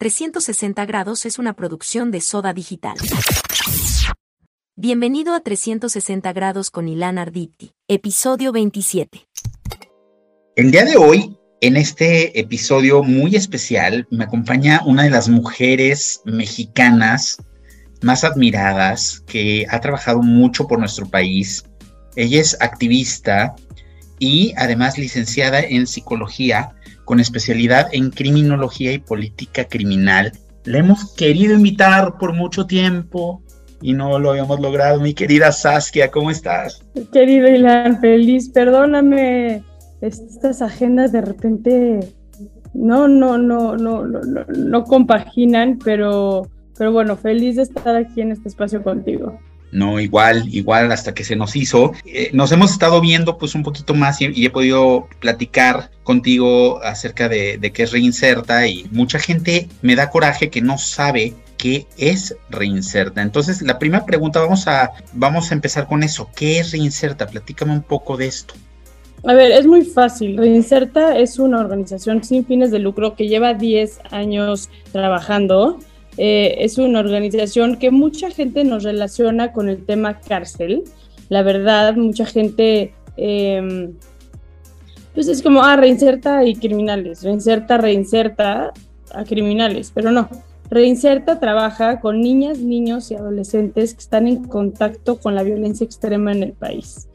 360 grados es una producción de Soda Digital. Bienvenido a 360 grados con Ilan Arditi, episodio 27. El día de hoy, en este episodio muy especial, me acompaña una de las mujeres mexicanas más admiradas que ha trabajado mucho por nuestro país. Ella es activista y además licenciada en psicología con especialidad en criminología y política criminal. Le hemos querido invitar por mucho tiempo y no lo habíamos logrado. Mi querida Saskia, ¿cómo estás? Querido Ilan, feliz, perdóname. Estas agendas de repente no, no, no, no, no, no, compaginan, pero, pero bueno, feliz de estar aquí en este espacio contigo. No, igual, igual hasta que se nos hizo. Eh, nos hemos estado viendo pues un poquito más y, he podido platicar contigo acerca de, de qué es Reinserta y mucha gente me da coraje que no sabe qué es Reinserta. Entonces, la primera pregunta, vamos a, vamos a empezar con eso. ¿Qué es Reinserta? Platícame un poco de esto. A ver, es muy fácil. Reinserta es una organización sin fines de lucro que lleva 10 años trabajando eh, es una organización que mucha gente nos relaciona con el tema cárcel. La verdad, mucha gente, em, pues es como, ah, reinserta y criminales, reinserta, reinserta a criminales, pero no. Reinserta trabaja con niñas, niños y adolescentes que están en contacto con la violencia extrema en el país.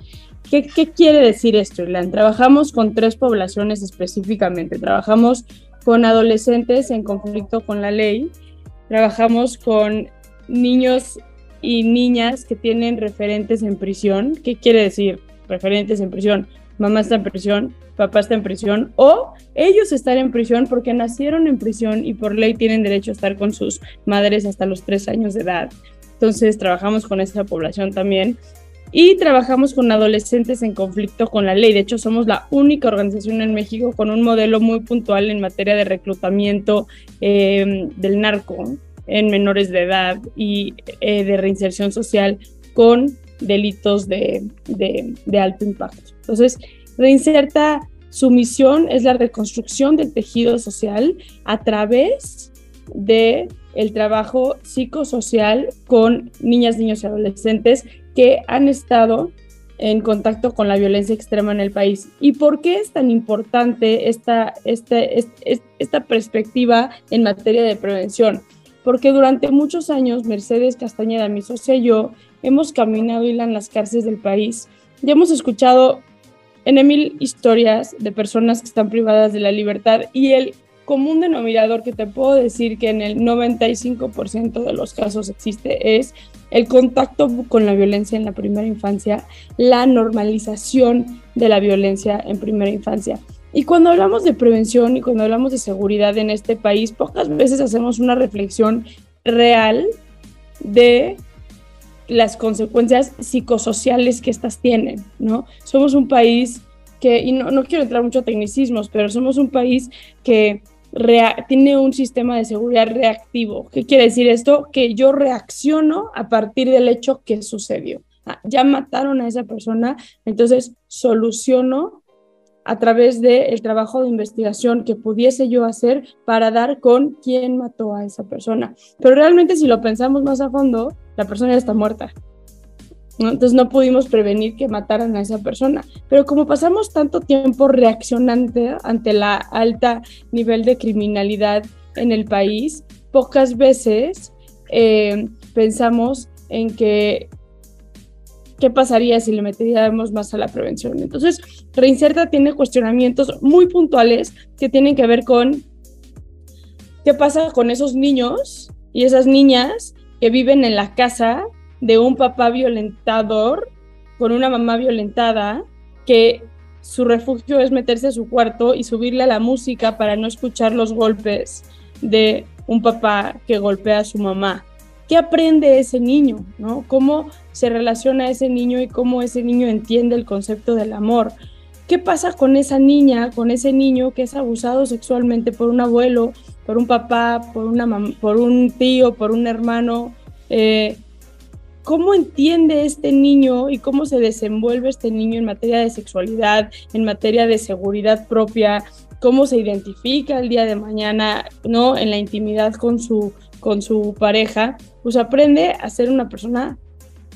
¿Qué, qué quiere decir esto, Ilan? Trabajamos con tres poblaciones específicamente. Trabajamos con adolescentes en conflicto con la ley, Trabajamos con niños y niñas que tienen referentes en prisión. ¿Qué quiere decir referentes en prisión? Mamá está en prisión, papá está en prisión o ellos están en prisión porque nacieron en prisión y por ley tienen derecho a estar con sus madres hasta los tres años de edad. Entonces trabajamos con esa población también y trabajamos con adolescentes en conflicto con la ley. De hecho, somos la única organización en México con un modelo muy puntual en materia de reclutamiento em, del narco en menores de edad y eh, de reinserción social con delitos de, de, alto impacto. Entonces, Reinserta, su misión es la reconstrucción del tejido social a través de el trabajo psicosocial con niñas, niños y adolescentes que han estado en contacto con la violencia extrema en el país. ¿Y por qué es tan importante esta, este, esta perspectiva en materia de prevención? Porque durante muchos años Mercedes Castañeda, mi socia y yo, hemos caminado y en las cárceles del país y hemos escuchado en mil historias de personas que están privadas de la libertad y el común denominador que te puedo decir que en el 95% de los casos existe es el contacto con la violencia en la primera infancia, la normalización de la violencia en primera infancia. Y cuando hablamos de prevención y cuando hablamos de seguridad en este país, pocas veces hacemos una reflexión real de las consecuencias psicosociales que estas tienen, ¿no? Somos un país que, y no, no quiero entrar mucho a tecnicismos, pero somos un país que tiene un sistema de seguridad reactivo. ¿Qué quiere decir esto? Que yo reacciono a partir del hecho que sucedió. Ah, ya mataron a esa persona, entonces soluciono a través del trabajo de investigación que pudiese yo hacer para dar con quién mató a esa persona. Pero realmente si lo pensamos más a fondo, la persona ya está muerta. Entonces no pudimos prevenir que mataran a esa persona. Pero como pasamos tanto tiempo reaccionante ante la alta nivel de criminalidad en el país, pocas veces eh, pensamos en que qué pasaría si le metiéramos más a la prevención. Entonces, Reinserta tiene cuestionamientos muy puntuales que tienen que ver con qué pasa con esos niños y esas niñas que viven en la casa de un papá violentador con una mamá violentada que su refugio es meterse a su cuarto y subirle a la música para no escuchar los golpes de un papá que golpea a su mamá. ¿Qué aprende ese niño? ¿no? ¿Cómo se relaciona ese niño y cómo ese niño entiende el concepto del amor? ¿Qué pasa con esa niña, con ese niño que es abusado sexualmente por un abuelo, por un papá, por, una por un tío, por un hermano? Eh, cómo entiende este niño y cómo se desenvuelve este niño en materia de sexualidad, en materia de seguridad propia, cómo se identifica el día de mañana, ¿no? En la intimidad con su, con su pareja, pues aprende a ser una persona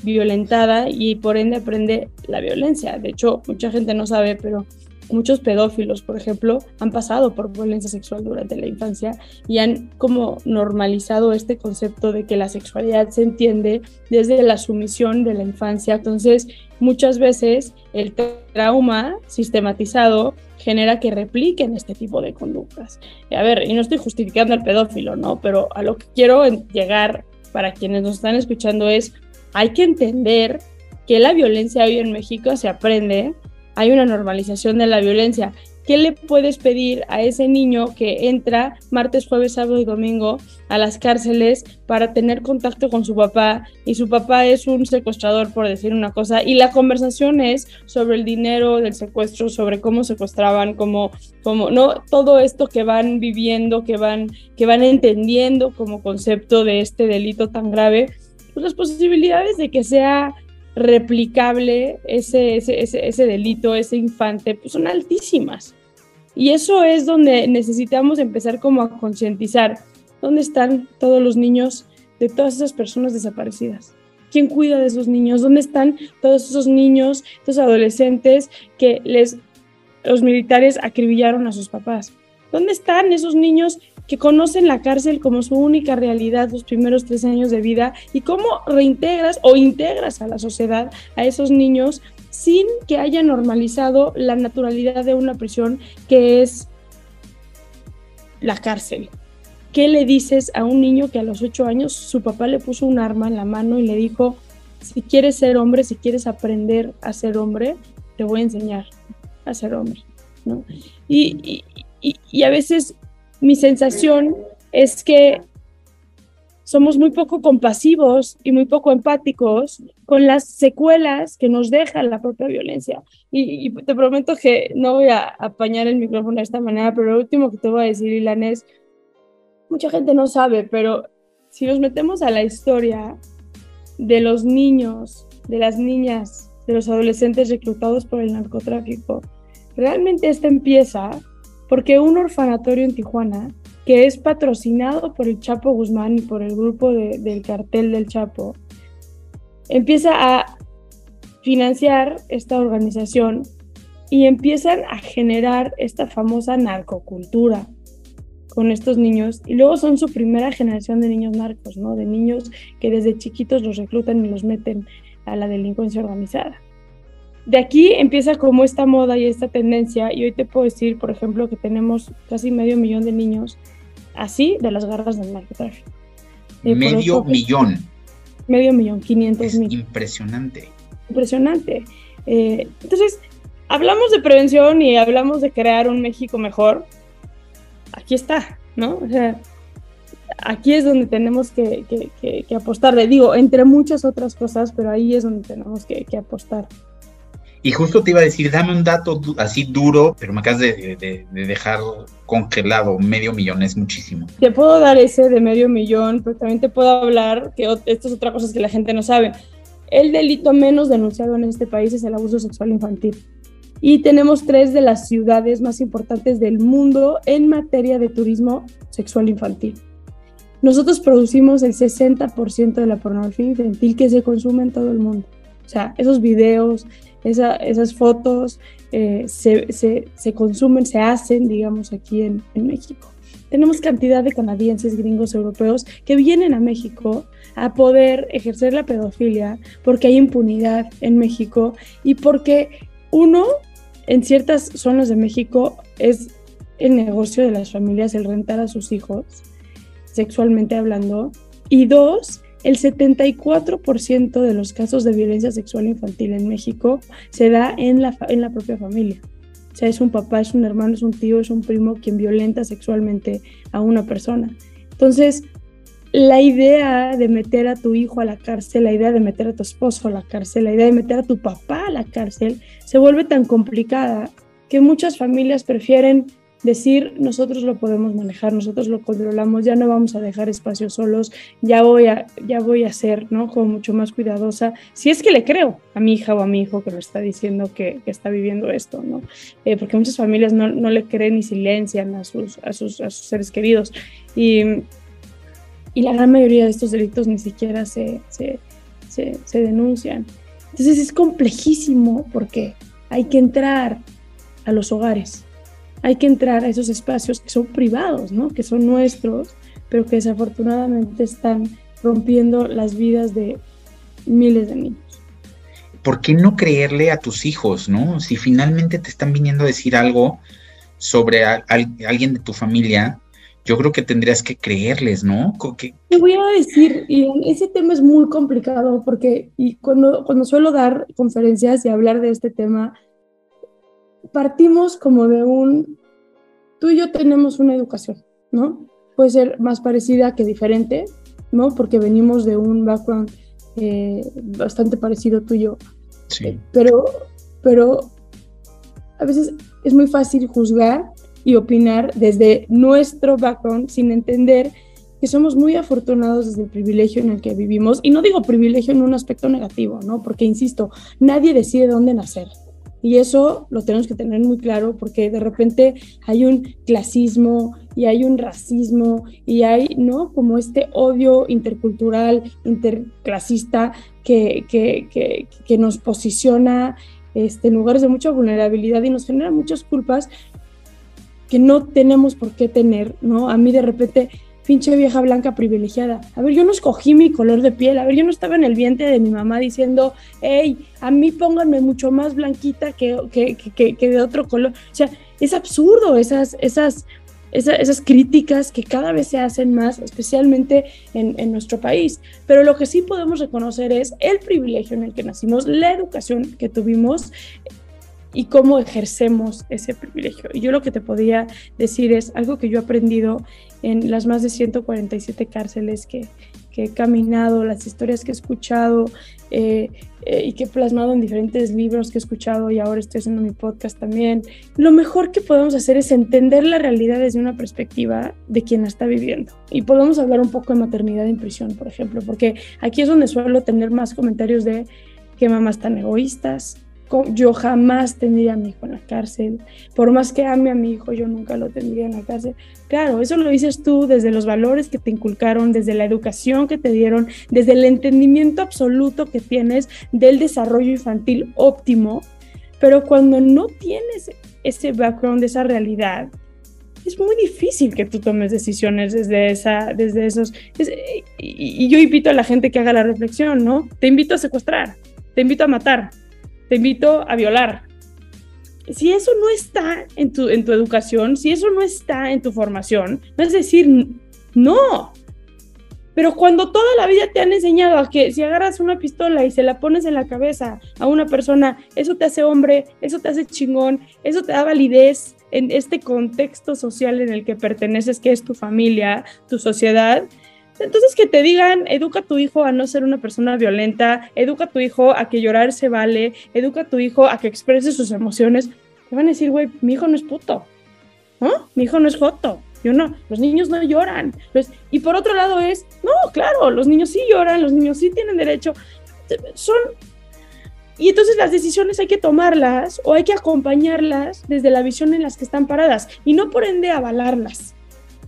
violentada y por ende aprende la violencia. De hecho, mucha gente no sabe, pero muchos pedófilos, por ejemplo, han pasado por violencia sexual durante la infancia y han como normalizado este concepto de que la sexualidad se entiende desde la sumisión de la infancia. Entonces, muchas veces el trauma sistematizado genera que repliquen este tipo de conductas. A ver, y no estoy justificando al pedófilo, ¿no? Pero a lo que quiero llegar para quienes nos están escuchando es, hay que entender que la violencia hoy en México se aprende hay una normalización de la violencia. ¿Qué le puedes pedir a ese niño que entra martes, jueves, sábado y domingo a las cárceles para tener contacto con su papá y su papá es un secuestrador, por decir una cosa, y la conversación es sobre el dinero del secuestro, sobre cómo secuestraban, cómo, cómo no todo esto que van viviendo, que van, que van entendiendo como concepto de este delito tan grave, pues las posibilidades de que sea replicable ese, ese, delito, ese infante, pues son altísimas. Y eso es donde necesitamos empezar como a concientizar dónde están todos los niños de todas esas personas desaparecidas. ¿Quién cuida de esos niños? ¿Dónde están todos esos niños, esos adolescentes que les los militares acribillaron a sus papás? ¿Dónde están esos niños que conocen la cárcel como su única realidad los primeros tres años de vida y cómo reintegras o integras a la sociedad a esos niños sin que haya normalizado la naturalidad de una prisión que es la cárcel. ¿Qué le dices a un niño que a los ocho años su papá le puso un arma en la mano y le dijo, si quieres ser hombre, si quieres aprender a ser hombre, te voy a enseñar a ser hombre? ¿no? Y, y, y a veces mi sensación es que somos muy poco compasivos y muy poco empáticos con las secuelas que nos deja la propia violencia. Y, te prometo que no voy a apañar el micrófono de esta manera, pero lo último que te voy a decir, Ilan, es, mucha gente no sabe, pero si nos metemos a la historia de los niños, de las niñas, de los adolescentes reclutados por el narcotráfico, realmente esta empieza porque un orfanatorio en Tijuana, que es patrocinado por el Chapo Guzmán y por el grupo del cartel del Chapo, empieza a financiar esta organización y empiezan a generar esta famosa narcocultura con estos niños y luego son su primera generación de niños narcos, ¿no? De niños que desde chiquitos los reclutan y los meten a la delincuencia organizada de aquí empieza como esta moda y esta tendencia, y hoy te puedo decir, por ejemplo, que tenemos casi medio millón de niños así de las garras del narcotráfico. Eh, medio millón. Medio millón, 500 mil. Impresionante. Impresionante. Eh, entonces, hablamos de prevención y hablamos de crear un México mejor. Aquí está, ¿no? O sea, aquí es donde tenemos que, que, apostar. digo, entre muchas otras cosas, pero ahí es donde tenemos que apostar. Y justo te iba a decir, dame un dato así duro, pero me acabas de, dejar congelado. Medio millón es muchísimo. Te puedo dar ese de medio millón, pero también te puedo hablar, que esto es otra cosa que la gente no sabe. El delito menos denunciado en este país es el abuso sexual infantil. Y tenemos tres de las ciudades más importantes del mundo en materia de turismo sexual infantil. Nosotros producimos el 60% de la pornografía infantil que se consume en todo el mundo. O sea, esos videos, esas fotos eh, se, consumen, se hacen, digamos, aquí en, México. Tenemos cantidad de canadienses, gringos, europeos que vienen a México a poder ejercer la pedofilia porque hay impunidad en México y porque uno, en ciertas zonas de México, es el negocio de las familias el rentar a sus hijos, sexualmente hablando, y dos, el 74% de los casos de violencia sexual infantil en México se da en la, en la propia familia. O sea, es un papá, es un hermano, es un tío, es un primo quien violenta sexualmente a una persona. Entonces, la idea de meter a tu hijo a la cárcel, la idea de meter a tu esposo a la cárcel, la idea de meter a tu papá a la cárcel, se vuelve tan complicada que muchas familias prefieren decir, nosotros lo podemos manejar, nosotros lo controlamos, ya no vamos a dejar espacios solos, ya voy a, ya voy a ser, ¿no? Como mucho más cuidadosa, si es que le creo a mi hija o a mi hijo que me está diciendo que, está viviendo esto, ¿no? Eh, porque muchas familias no, le creen ni silencian a sus, a sus, a sus seres queridos. Y, y, la gran mayoría de estos delitos ni siquiera se, se, se, se denuncian. Entonces es complejísimo porque hay que entrar a los hogares hay que entrar a esos espacios que son privados, ¿no? que son nuestros, pero que desafortunadamente están rompiendo las vidas de miles de niños. ¿Por qué no creerle a tus hijos, no? Si finalmente te están viniendo a decir algo sobre alguien de tu familia, yo creo que tendrías que creerles, ¿no? Te voy a decir, y ese tema es muy complicado porque y cuando, cuando suelo dar conferencias y hablar de este tema, partimos como de un, tú y yo tenemos una educación, ¿no? Puede ser más parecida que diferente, ¿no? Porque venimos de un background eh, bastante parecido tuyo. Sí. Eh, pero, pero a veces es muy fácil juzgar y opinar desde nuestro background sin entender que somos muy afortunados desde el privilegio en el que vivimos. Y no digo privilegio en un aspecto negativo, ¿no? Porque, insisto, nadie decide dónde nacer. Y eso lo tenemos que tener muy claro porque de repente hay un clasismo y hay un racismo y hay, ¿no? Como este odio intercultural, interclasista que, que, que, nos posiciona este, en lugares de mucha vulnerabilidad y nos genera muchas culpas que no tenemos por qué tener, ¿no? A mí de repente pinche vieja blanca privilegiada. A ver, yo no escogí mi color de piel. A ver, yo no estaba en el vientre de mi mamá diciendo, hey, a mí pónganme mucho más blanquita que, que, que, de otro color. O sea, es absurdo esas, esas, esas, esas, críticas que cada vez se hacen más, especialmente en, en, nuestro país. Pero lo que sí podemos reconocer es el privilegio en el que nacimos, la educación que tuvimos y cómo ejercemos ese privilegio. Y yo lo que te podía decir es algo que yo he aprendido en las más de 147 cárceles que, he caminado, las historias que he escuchado eh, eh, y que he plasmado en diferentes libros que he escuchado y ahora estoy haciendo mi podcast también. Lo mejor que podemos hacer es entender la realidad desde una perspectiva de quien la está viviendo. Y podemos hablar un poco de maternidad en prisión, por ejemplo, porque aquí es donde suelo tener más comentarios de que mamás tan egoístas, yo jamás tendría a mi hijo en la cárcel. Por más que ame a mi hijo, yo nunca lo tendría en la cárcel. Claro, eso lo dices tú desde los valores que te inculcaron, desde la educación que te dieron, desde el entendimiento absoluto que tienes del desarrollo infantil óptimo. Pero cuando no tienes ese background, esa realidad, es muy difícil que tú tomes decisiones desde, esa, desde esos... y, y yo invito a la gente que haga la reflexión, ¿no? Te invito a secuestrar, te invito a matar, te invito a violar. Si eso no está en tu, en tu educación, si eso no está en tu formación, no es decir, no. Pero cuando toda la vida te han enseñado a que si agarras una pistola y se la pones en la cabeza a una persona, eso te hace hombre, eso te hace chingón, eso te da validez en este contexto social en el que perteneces, que es tu familia, tu sociedad, entonces que te digan, educa a tu hijo a no ser una persona violenta, educa a tu hijo a que llorar se vale, educa a tu hijo a que exprese sus emociones. Te van a decir, güey, mi hijo no es puto, ¿no? Mi hijo no es joto. Yo no, los niños no lloran. y por otro lado es, no, claro, los niños sí lloran, los niños sí tienen derecho. Son... Y entonces las decisiones hay que tomarlas o hay que acompañarlas desde la visión en las que están paradas y no por ende avalarlas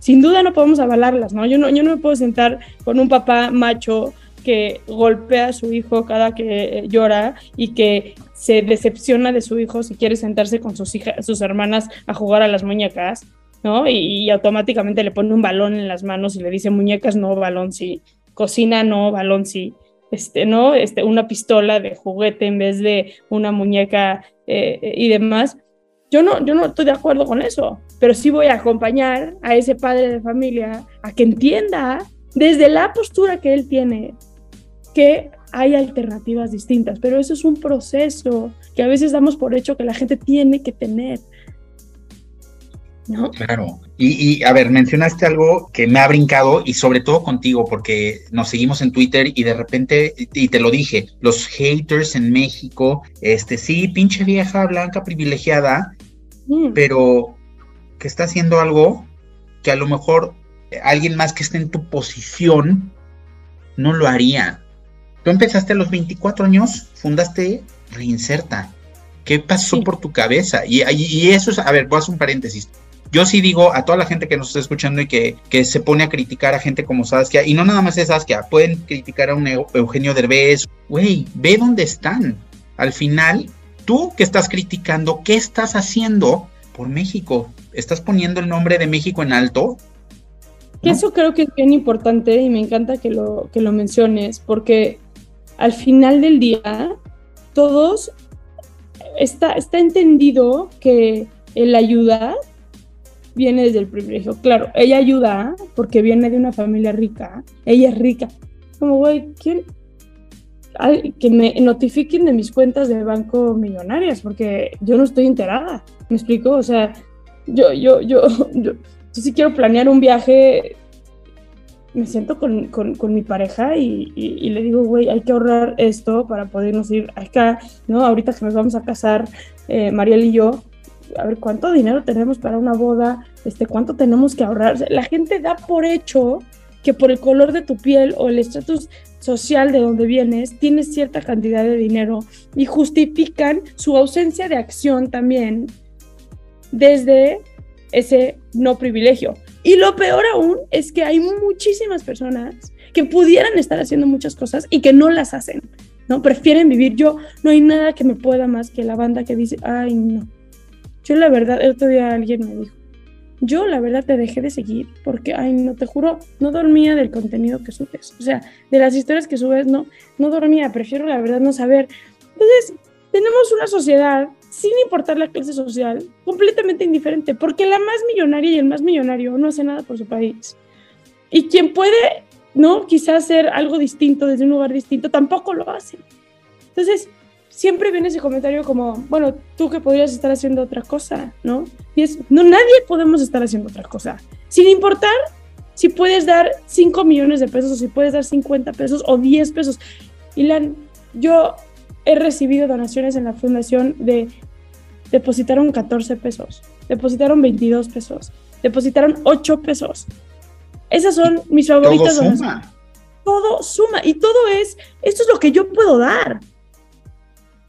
sin duda no podemos avalarlas, ¿no? Yo no, yo no me puedo sentar con un papá macho que golpea a su hijo cada que eh, llora y que se decepciona de su hijo si quiere sentarse con sus, hijas, sus hermanas a jugar a las muñecas, ¿no? Y, automáticamente le pone un balón en las manos y le dice muñecas no, balón sí, cocina no, balón sí, este, ¿no? Este, una pistola de juguete en vez de una muñeca eh, eh, y demás. Yo no, yo no estoy de acuerdo con eso, pero sí voy a acompañar a ese padre de familia a que entienda desde la postura que él tiene que hay alternativas distintas, pero eso es un proceso que a veces damos por hecho que la gente tiene que tener. ¿No? Claro. Y, y, a ver, mencionaste algo que me ha brincado y sobre todo contigo, porque nos seguimos en Twitter y de repente, y te lo dije, los haters en México, este sí, pinche vieja blanca privilegiada, Mm. Pero que está haciendo algo que a lo mejor alguien más que esté en tu posición no lo haría. Tú empezaste a los 24 años, fundaste Reinserta. ¿Qué pasó por tu cabeza? Y, y, eso es, a ver, voy a hacer un paréntesis. Yo sí digo a toda la gente que nos está escuchando y que, que se pone a criticar a gente como Saskia, y no nada más es Saskia, pueden criticar a un Eugenio Derbez. Güey, ve dónde están. Al final, tú que estás criticando, ¿qué estás haciendo por México? ¿Estás poniendo el nombre de México en alto? eso creo que es bien importante y me encanta que lo, que lo menciones, porque al final del día, todos está, está entendido que el ayudar viene desde el privilegio. Claro, ella ayuda porque viene de una familia rica, ella es rica. Como, güey, ¿quién? Que me notifiquen de mis cuentas de banco millonarias, porque yo no estoy enterada. ¿Me explico? O sea, yo, yo, yo, yo, sí quiero planear un viaje, me siento con, con, mi pareja y, y, le digo, güey, hay que ahorrar esto para podernos ir acá, ¿no? Ahorita que nos vamos a casar, eh, Mariel y yo, a ver cuánto dinero tenemos para una boda, este, cuánto tenemos que ahorrar. la gente da por hecho que por el color de tu piel o el estatus social de donde vienes, tienes cierta cantidad de dinero y justifican su ausencia de acción también desde ese no privilegio. Y lo peor aún es que hay muchísimas personas que pudieran estar haciendo muchas cosas y que no las hacen, ¿no? Prefieren vivir. Yo, no hay nada que me pueda más que la banda que dice, ay, no. Yo la verdad, el otro día alguien me dijo, yo la verdad te dejé de seguir porque, ay, no te juro, no dormía del contenido que subes. O sea, de las historias que subes, no, no dormía, prefiero la verdad no saber. Entonces, tenemos una sociedad sin importar la clase social, completamente indiferente, porque la más millonaria y el más millonario no hace nada por su país. Y quien puede, ¿no? Quizás hacer algo distinto desde un lugar distinto, tampoco lo hace. Entonces, siempre viene ese comentario como, bueno, tú que podrías estar haciendo otra cosa, ¿no? Y es, no, nadie podemos estar haciendo otra cosa, sin importar si puedes dar 5 millones de pesos o si puedes dar 50 pesos o 10 pesos. Ilan, yo he recibido donaciones en la fundación de depositaron 14 pesos, depositaron 22 pesos, depositaron 8 pesos. Esas son mis favoritas. Todo suma. Todo suma y todo es, esto es lo que yo puedo dar.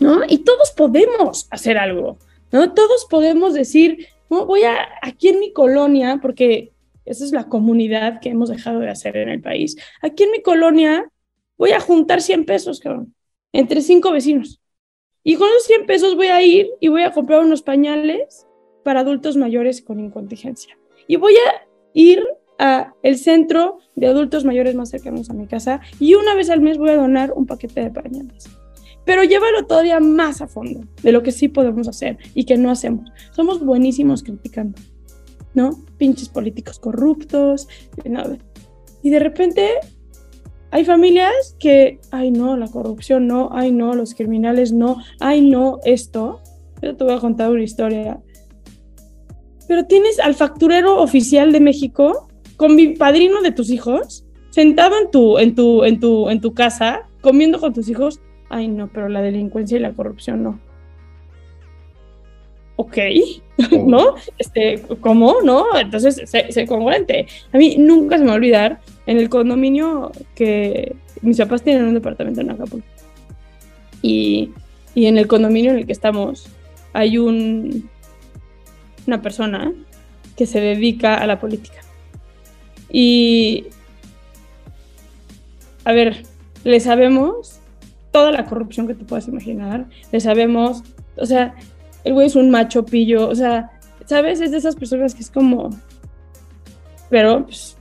¿No? Y todos podemos hacer algo, ¿no? Todos podemos decir, voy a, aquí en mi colonia, porque esa es la comunidad que hemos dejado de hacer en el país. Aquí en mi colonia voy a juntar 100 pesos, cabrón entre cinco vecinos. Y con los 100 pesos voy a ir y voy a comprar unos pañales para adultos mayores con incontingencia. Y voy a ir a el centro de adultos mayores más cercanos a mi casa y una vez al mes voy a donar un paquete de pañales. Pero llévalo todavía más a fondo de lo que sí podemos hacer y que no hacemos. Somos buenísimos criticando, ¿no? Pinches políticos corruptos. Y de repente hay familias que, ay no, la corrupción no, ay no, los criminales no, ay no, esto. Yo te voy a contar una historia. Pero tienes al facturero oficial de México con mi padrino de tus hijos, sentado en tu, en tu, en tu, en tu casa, comiendo con tus hijos. Ay no, pero la delincuencia y la corrupción no ok, ¿no? Este, ¿Cómo? ¿No? Entonces, sé, congruente. A mí nunca se me va a olvidar en el condominio que mis papás tienen un departamento en Acapulco. Y, y en el condominio en el que estamos hay un, una persona que se dedica a la política. Y, a ver, le sabemos toda la corrupción que tú puedas imaginar, le sabemos, o sea, el güey es un macho pillo, o sea, ¿sabes? Es de esas personas que es como, pero pues,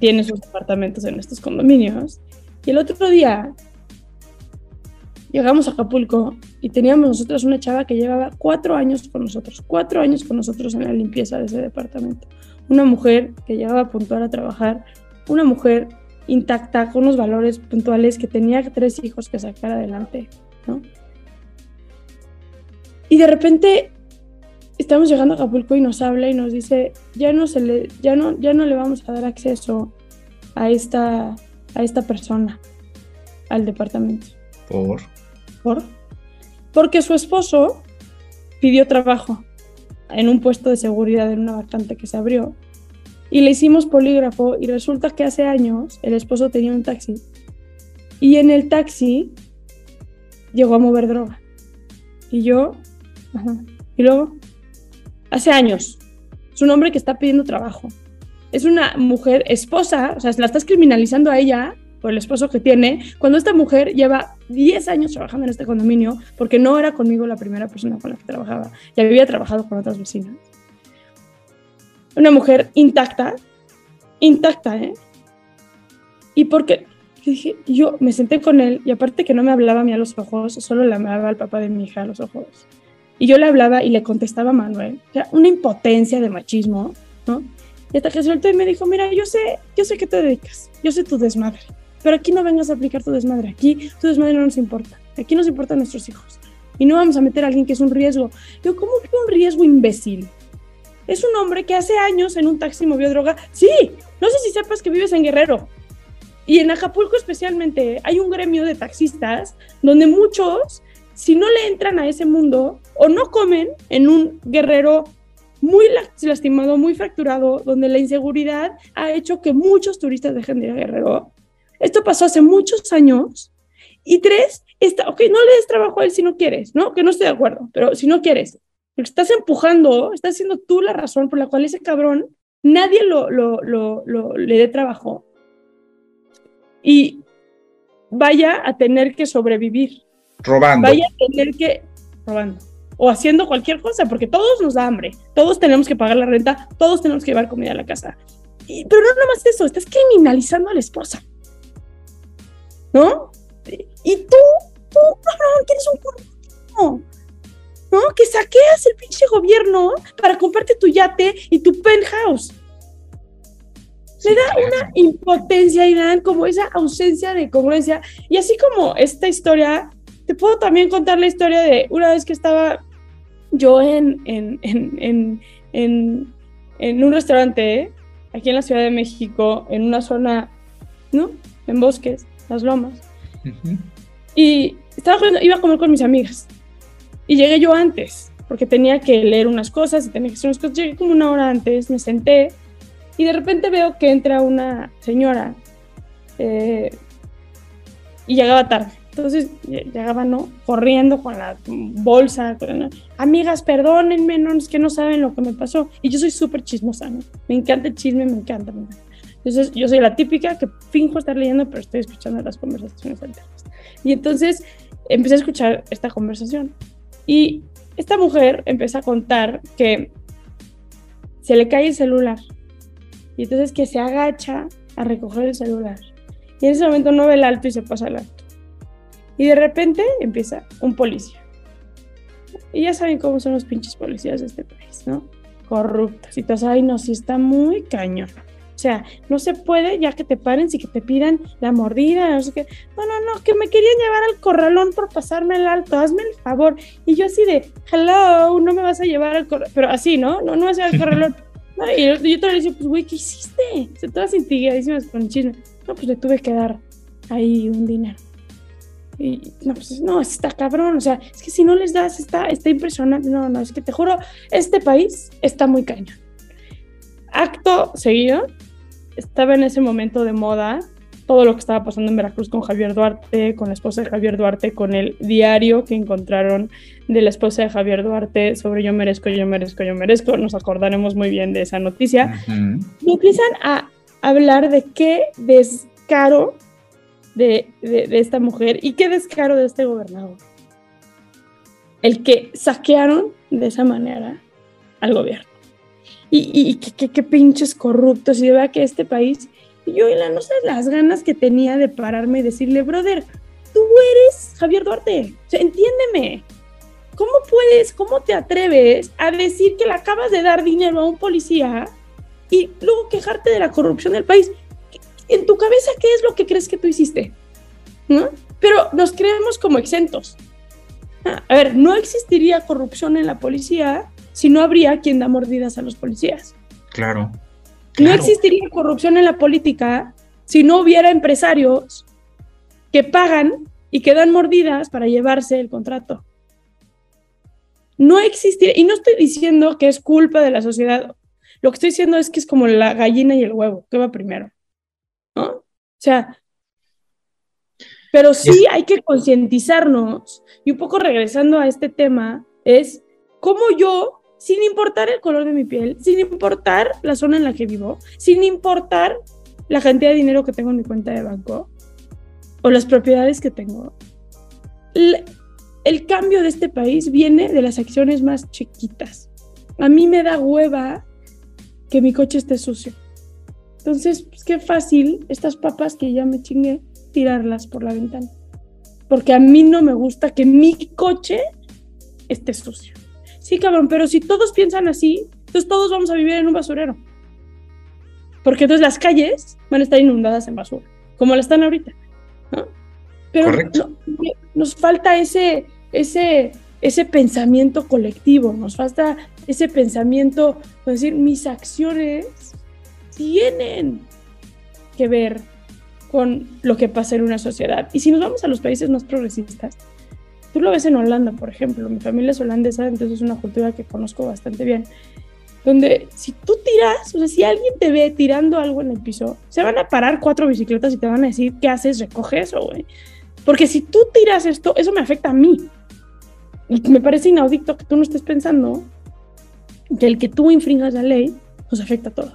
tiene sus departamentos en estos condominios. Y el otro día llegamos a Acapulco y teníamos nosotros una chava que llevaba cuatro años con nosotros, cuatro años con nosotros en la limpieza de ese departamento. Una mujer que llegaba puntual a trabajar, una mujer intacta, con unos valores puntuales, que tenía tres hijos que sacar adelante, ¿no? Y de repente estamos llegando a Acapulco y nos habla y nos dice, ya no, se le, ya no, ya no le vamos a dar acceso a esta, a esta persona al departamento. ¿Por? ¿Por? Porque su esposo pidió trabajo en un puesto de seguridad en una vacante que se abrió. Y le hicimos polígrafo y resulta que hace años el esposo tenía un taxi. Y en el taxi llegó a mover droga. Y yo. Y luego, hace años, es un hombre que está pidiendo trabajo. Es una mujer esposa, o sea, la estás criminalizando a ella por el esposo que tiene, cuando esta mujer lleva 10 años trabajando en este condominio, porque no era conmigo la primera persona con la que trabajaba, ya había trabajado con otras vecinas. Una mujer intacta, intacta, ¿eh? Y porque dije, yo me senté con él y aparte que no me hablaba a mí a los ojos, solo le hablaba al papá de mi hija a los ojos. Y yo le hablaba y le contestaba a Manuel. O sea, una impotencia de machismo, ¿no? Y hasta que soltó y me dijo, mira, yo sé, yo sé que te dedicas, yo sé tu desmadre, pero aquí no vengas a aplicar tu desmadre, aquí tu desmadre no nos importa, aquí nos importan nuestros hijos. Y no vamos a meter a alguien que es un riesgo. Yo, ¿cómo que un riesgo imbécil? Es un hombre que hace años en un taxi movió droga. Sí, no sé si sepas que vives en Guerrero. Y en Acapulco especialmente hay un gremio de taxistas donde muchos, si no le entran a ese mundo o no comen en un guerrero muy lastimado, muy fracturado, donde la inseguridad ha hecho que muchos turistas dejen de ir a Guerrero. Esto pasó hace muchos años. Y tres, está, ok, no le des trabajo a él si no quieres, ¿no? Que no estoy de acuerdo, pero si no quieres, porque estás empujando, estás siendo tú la razón por la cual ese cabrón nadie lo, lo, lo, lo le dé trabajo y vaya a tener que sobrevivir. Robando. Vaya a tener que robando o haciendo cualquier cosa, porque todos nos da hambre, todos tenemos que pagar la renta, todos tenemos que llevar comida a la casa. Y, pero no nomás eso, estás criminalizando a la esposa. ¿No? Y tú, tú, cabrón, que eres un corrupto. ¿No? Que saqueas el pinche gobierno para comprarte tu yate y tu penthouse. Le da una impotencia y dan como esa ausencia de congruencia. Y así como esta historia, te puedo también contar la historia de una vez que estaba yo en, en, en, en, en un restaurante aquí en la Ciudad de México, en una zona, ¿no? En bosques, las lomas. Y estaba iba a comer con mis amigas. Y llegué yo antes, porque tenía que leer unas cosas y tenía que hacer unas cosas. Llegué como una hora antes, me senté y de repente veo que entra una señora eh, y llegaba tarde. Entonces llegaba, ¿no? Corriendo con la bolsa. Amigas, perdónenme, no, es que no saben lo que me pasó. Y yo soy súper chismosa, ¿no? Me encanta el chisme, me encanta, Entonces yo soy la típica que finjo estar leyendo, pero estoy escuchando las conversaciones alternas. Y entonces empecé a escuchar esta conversación. Y esta mujer empieza a contar que se le cae el celular. Y entonces que se agacha a recoger el celular. Y en ese momento no ve el alto y se pasa el alto. Y de repente empieza un policía. Y ya saben cómo son los pinches policías de este país, ¿no? Corruptos. Y todos, ay, no, sí está muy cañón. O sea, no se puede ya que te paren y que te pidan la mordida, no sé qué. No, no, no, que me querían llevar al corralón por pasarme el alto, hazme el favor. Y yo así de, hello, no me vas a llevar al corralón. Pero así, ¿no? No, no vas a llevar al corralón. y yo, yo te le pues, güey, ¿qué hiciste? Se todas intrigadísimas con el chisme. No, pues le tuve que dar ahí un dinero. Y no, pues no, está cabrón. O sea, es que si no les das, está, está impresionante. No, no, es que te juro, este país está muy cañón. Acto seguido, estaba en ese momento de moda todo lo que estaba pasando en Veracruz con Javier Duarte, con la esposa de Javier Duarte, con el diario que encontraron de la esposa de Javier Duarte sobre yo merezco, yo merezco, yo merezco. Nos acordaremos muy bien de esa noticia. Y empiezan a hablar de qué descaro de, esta mujer y qué descaro de este gobernador. El que saquearon de esa manera al gobierno. Y, qué pinches corruptos. Y de verdad que este país, yo no sé las ganas que tenía de pararme y decirle, brother, tú eres Javier Duarte. O entiéndeme. ¿Cómo puedes, cómo te atreves a decir que le acabas de dar dinero a un policía y luego quejarte de la corrupción del país? en tu cabeza, ¿qué es lo que crees que tú hiciste? ¿No? Pero nos creemos como exentos. Ah, a ver, no existiría corrupción en la policía si no habría quien da mordidas a los policías. Claro. No existiría corrupción en la política si no hubiera empresarios que pagan y que dan mordidas para llevarse el contrato. no existiría, y no estoy diciendo que es culpa de la sociedad, lo que estoy diciendo es que es como la gallina y el huevo, ¿qué va primero? ¿No? O sea, pero sí hay que concientizarnos, y un poco regresando a este tema, es cómo yo, sin importar el color de mi piel, sin importar la zona en la que vivo, sin importar la cantidad de dinero que tengo en mi cuenta de banco o las propiedades que tengo, el cambio de este país viene de las acciones más chiquitas. A mí me da hueva que mi coche esté sucio. Entonces, pues qué fácil estas papas que ya me chingué, tirarlas por la ventana. Porque a mí no me gusta que mi coche esté sucio. Sí, cabrón, pero si todos piensan así, entonces todos vamos a vivir en un basurero. Porque entonces las calles van a estar inundadas en basura, como la están ahorita. Pero nos falta ese, ese, ese pensamiento colectivo, nos falta ese pensamiento, es decir, mis acciones tienen que ver con lo que pasa en una sociedad. Y si nos vamos a los países más progresistas, tú lo ves en Holanda, por ejemplo, mi familia es holandesa, entonces es una cultura que conozco bastante bien, donde si tú tiras, o sea, si alguien te ve tirando algo en el piso, se van a parar cuatro bicicletas y te van a decir, ¿qué haces? Recoge eso, güey. Porque si tú tiras esto, eso me afecta a mí. Y me parece inaudito que tú no estés pensando que el que tú infringas la ley nos afecta a todos.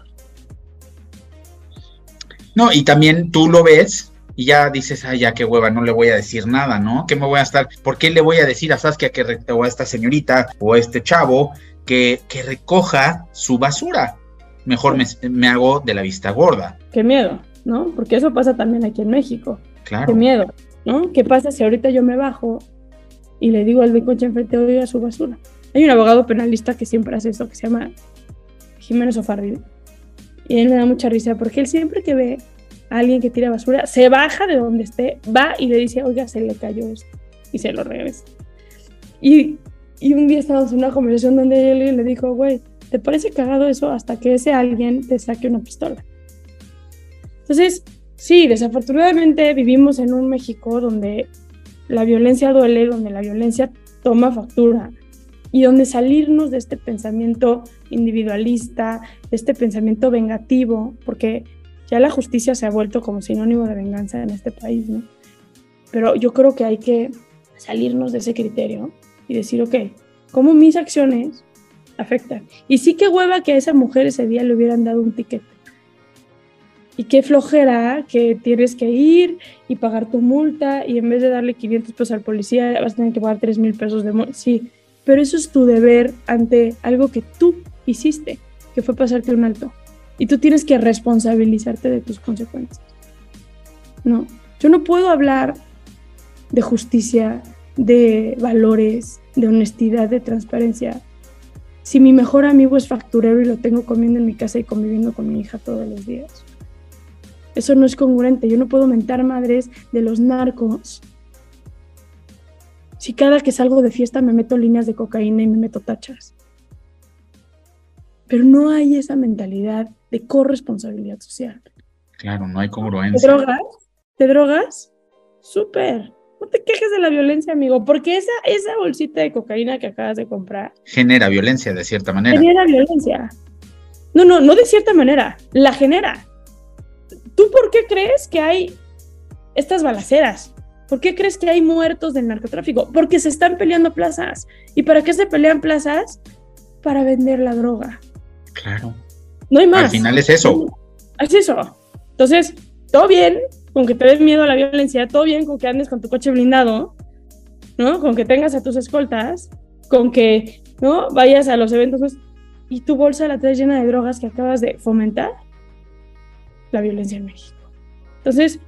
No, y también tú lo ves y ya dices, ay, ya qué hueva, no le voy a decir nada, ¿no? ¿Qué me voy a estar? ¿Por qué le voy a decir a Saskia que o a esta señorita o a este chavo que, que recoja su basura? Mejor me, me, hago de la vista gorda. Qué miedo, ¿no? Porque eso pasa también aquí en México. Claro. Qué miedo, ¿no? ¿Qué pasa si ahorita yo me bajo y le digo al de coche enfrente, oiga su basura. Hay un abogado penalista que siempre hace esto, que se llama Jiménez Ofardil. Y él me da mucha risa porque él siempre que ve alguien que tira basura, se baja de donde esté, va y le dice, oiga, se le cayó esto. Y se lo regresa. Y, y un día estábamos en una conversación donde él le dijo, güey, ¿te parece cagado eso hasta que ese alguien te saque una pistola? Entonces, sí, desafortunadamente vivimos en un México donde la violencia duele, donde la violencia toma factura y donde salirnos de este pensamiento individualista, de este pensamiento vengativo, porque ya la justicia se ha vuelto como sinónimo de venganza en este país, ¿no? Pero yo creo que hay que salirnos de ese criterio y decir, ok, ¿cómo mis acciones afectan? Y sí que hueva que a esa mujer ese día le hubieran dado un ticket y qué flojera que tienes que ir y pagar tu multa y en vez de darle 500 pesos al policía vas a tener que pagar 3 mil pesos de multa. Sí, pero eso es tu deber ante algo que tú hiciste, que fue pasarte un alto. Y tú tienes que responsabilizarte de tus consecuencias. No, yo no puedo hablar de justicia, de valores, de honestidad, de transparencia. Si mi mejor amigo es facturero y lo tengo comiendo en mi casa y conviviendo con mi hija todos los días. Eso no es congruente. Yo no puedo mentar madres de los narcos. Si cada que salgo de fiesta me meto líneas de cocaína y me meto tachas. Pero no hay esa mentalidad de corresponsabilidad social. Claro, no hay congruencia. ¿Te drogas? ¿Te drogas? Súper. No te quejes de la violencia, amigo, porque esa, esa bolsita de cocaína que acabas de comprar... Genera violencia, de cierta manera. Genera violencia. No, no, no de cierta manera. La genera. ¿Tú por qué crees que hay estas balaceras? ¿Por qué crees que hay muertos del narcotráfico? Porque se están peleando plazas. ¿Y para qué se pelean plazas? Para vender la droga. Claro. No hay más. Al final es eso. Es eso. Entonces, todo bien con que te des miedo a la violencia, todo bien con que andes con tu coche blindado, ¿no? Con que tengas a tus escoltas, con que, ¿no? Vayas a los eventos pues, y tu bolsa la traes llena de drogas que acabas de fomentar la violencia en México. Entonces,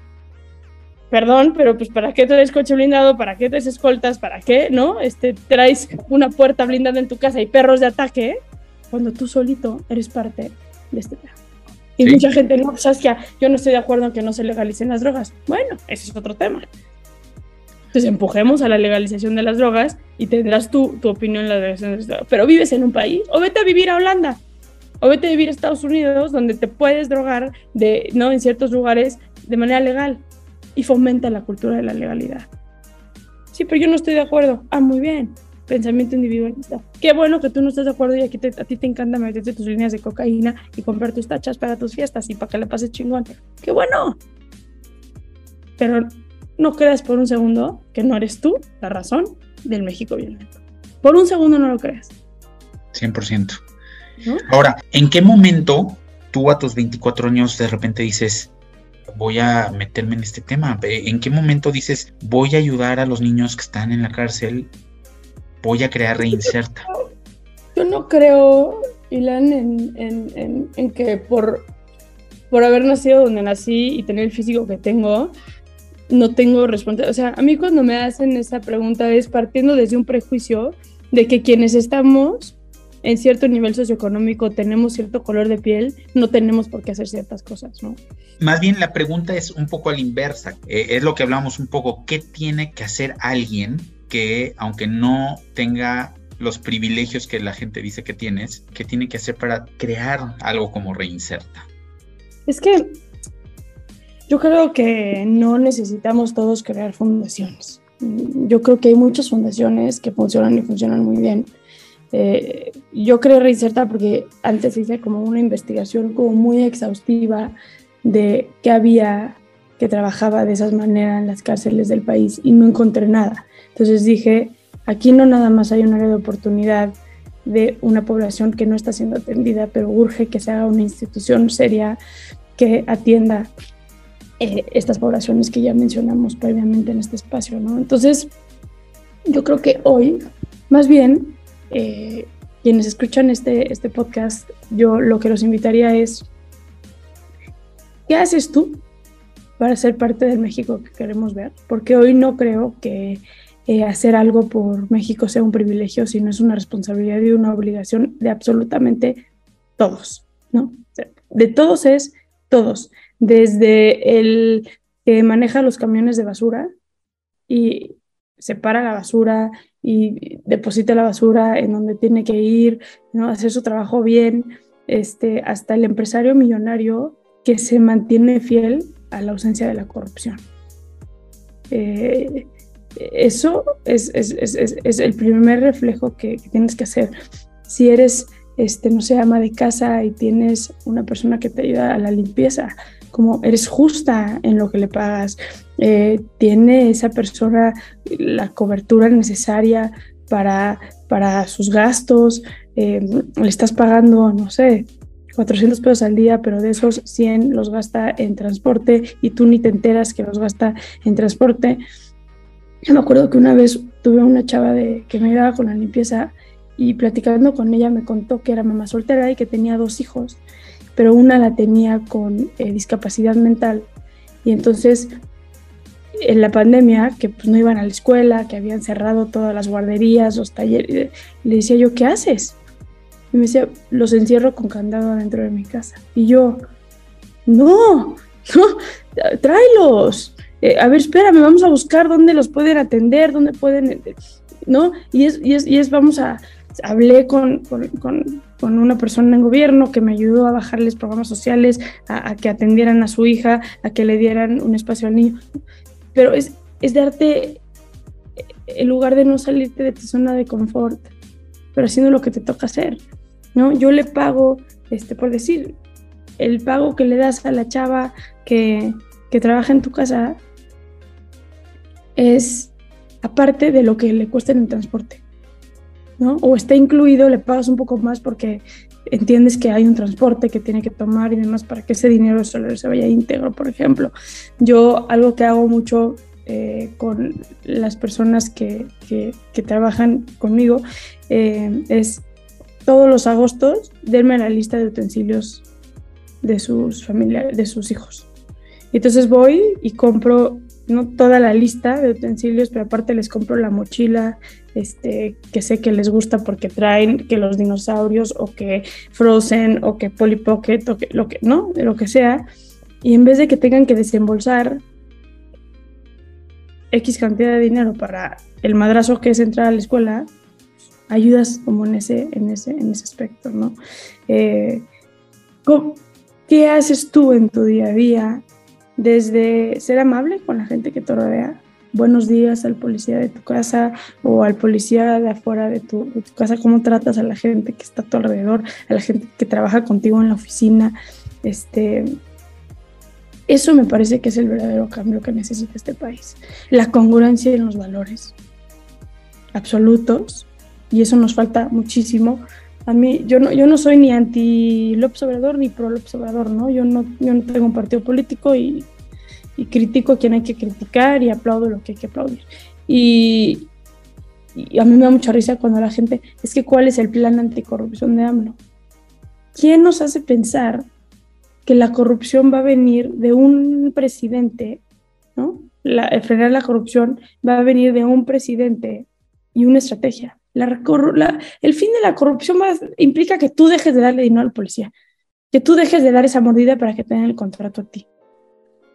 perdón, pero pues ¿para qué traes coche blindado? ¿Para qué traes escoltas? ¿Para qué, no? Este, traes una puerta blindada en tu casa y perros de ataque cuando tú solito eres parte este. Y mucha gente, no, sabes que yo no estoy de acuerdo en que no se legalicen las drogas. Bueno, ese es otro tema. Entonces empujemos a la legalización de las drogas y tendrás tú tu opinión en la legalización de las drogas. Pero vives en un país o vete a vivir a Holanda o vete a vivir a Estados Unidos, donde te puedes drogar de, ¿no? en ciertos lugares de manera legal y fomenta la cultura de la legalidad. Sí, pero yo no estoy de acuerdo. Ah, muy bien. Pensamiento individualista. Qué bueno que tú no estás de acuerdo y aquí a ti te encanta meterte tus líneas de cocaína y comprar tus tachas para tus fiestas y para que le pases chingón. Qué bueno. Pero no creas por un segundo que no eres tú la razón del México violento. Por un segundo no lo creas. 100%. Ahora, ¿en qué momento tú a tus 24 años de repente dices, voy a meterme en este tema? ¿En qué momento dices, voy a ayudar a los niños que están en la cárcel? Voy a crear Reinserta. Yo no creo, Ilan, en, que por, por haber nacido donde nací y tener el físico que tengo, no tengo respuesta. O sea, a mí cuando me hacen esa pregunta es partiendo desde un prejuicio de que quienes estamos en cierto nivel socioeconómico tenemos cierto color de piel, no tenemos por qué hacer ciertas cosas, ¿no? Más bien la pregunta es un poco a la inversa, eh, es lo que hablamos un poco, ¿qué tiene que hacer alguien que, aunque no tenga los privilegios que la gente dice que tienes, qué tiene que hacer para crear algo como Reinserta? Es que yo creo que no necesitamos todos crear fundaciones. Yo creo que hay muchas fundaciones que funcionan y funcionan muy bien eh, yo creo reinsertar porque antes hice como una investigación como muy exhaustiva de qué había que trabajaba de esas maneras en las cárceles del país y no encontré nada. Entonces dije, aquí no nada más hay un área de oportunidad de una población que no está siendo atendida, pero urge que se haga una institución seria que atienda eh, estas poblaciones que ya mencionamos previamente en este espacio, ¿no? Entonces, yo creo que hoy, más bien, eh, quienes escuchan este, este podcast, yo lo que los invitaría es, ¿qué haces tú para ser parte del México que queremos ver? Porque hoy no creo que eh, hacer algo por México sea un privilegio, sino es una responsabilidad y una obligación de absolutamente todos, ¿no? De todos es todos, desde el que maneja los camiones de basura y separa la basura y deposita la basura en donde tiene que ir, ¿no? hacer su trabajo bien, este, hasta el empresario millonario que se mantiene fiel a la ausencia de la corrupción. Eh, eso es, es, es, es, el primer reflejo que, tienes que hacer. Si eres, este, no sé, ama de casa y tienes una persona que te ayuda a la limpieza, como eres justa en lo que le pagas, eh, tiene esa persona la cobertura necesaria para, para sus gastos, eh, le estás pagando, no sé, 400 pesos al día, pero de esos 100 los gasta en transporte y tú ni te enteras que los gasta en transporte. Yo me acuerdo que una vez tuve una chava de, que me ayudaba con la limpieza y platicando con ella me contó que era mamá soltera y que tenía dos hijos pero una la tenía con eh, discapacidad mental. Y entonces, en la pandemia, que pues no iban a la escuela, que habían cerrado todas las guarderías, los talleres, le decía yo, ¿qué haces? Y me decía, los encierro con candado adentro de mi casa. Y yo, no, no, tráelos. Eh, a ver, espérame, vamos a buscar dónde los pueden atender, dónde pueden, ¿no? Y es, y es, y es vamos a, hablé con, con, una persona en gobierno que me ayudó a bajarles programas sociales, a, que atendieran a su hija, a que le dieran un espacio al niño. Pero es, es darte el lugar de no salirte de tu zona de confort, pero haciendo lo que te toca hacer. ¿no? Yo le pago, este, por decir, el pago que le das a la chava que, que trabaja en tu casa es aparte de lo que le cuesta en el transporte. O está incluido, le pagas un poco más porque entiendes que hay un transporte que tiene que tomar y demás para que ese dinero solo se vaya íntegro, por ejemplo. Yo algo que hago mucho eh, con las personas que, trabajan conmigo eh, es todos los agostos denme la lista de utensilios de sus familiares, de sus hijos. Y entonces voy y compro no toda la lista de utensilios, pero aparte les compro la mochila, este, que sé que les gusta porque traen que los dinosaurios o que Frozen o que Polly Pocket o que lo que, ¿no? Lo que sea. Y en vez de que tengan que desembolsar X cantidad de dinero para el madrazo que es entrar a la escuela, ayudas como en ese, en ese, en ese aspecto, ¿no? Eh, ¿Qué haces tú en tu día a día desde ser amable con la gente que te rodea buenos días al policía de tu casa o al policía de afuera de tu, casa, cómo tratas a la gente que está a tu alrededor, a la gente que trabaja contigo en la oficina. Este, eso me parece que es el verdadero cambio que necesita este país. La congruencia en los valores absolutos y eso nos falta muchísimo. A mí, yo no, yo no soy ni anti López Obrador ni pro López Obrador, ¿no? Yo no, yo no tengo un partido político y, critico a quien hay que criticar y aplaudo lo que hay que aplaudir. Y, y, a mí me da mucha risa cuando la gente, es que ¿cuál es el plan anticorrupción de AMLO? ¿Quién nos hace pensar que la corrupción va a venir de un presidente, ¿no? La, frenar la corrupción va a venir de un presidente y una estrategia. La, la, el fin de la corrupción va, implica que tú dejes de darle dinero al policía, que tú dejes de dar esa mordida para que tengan el contrato a ti,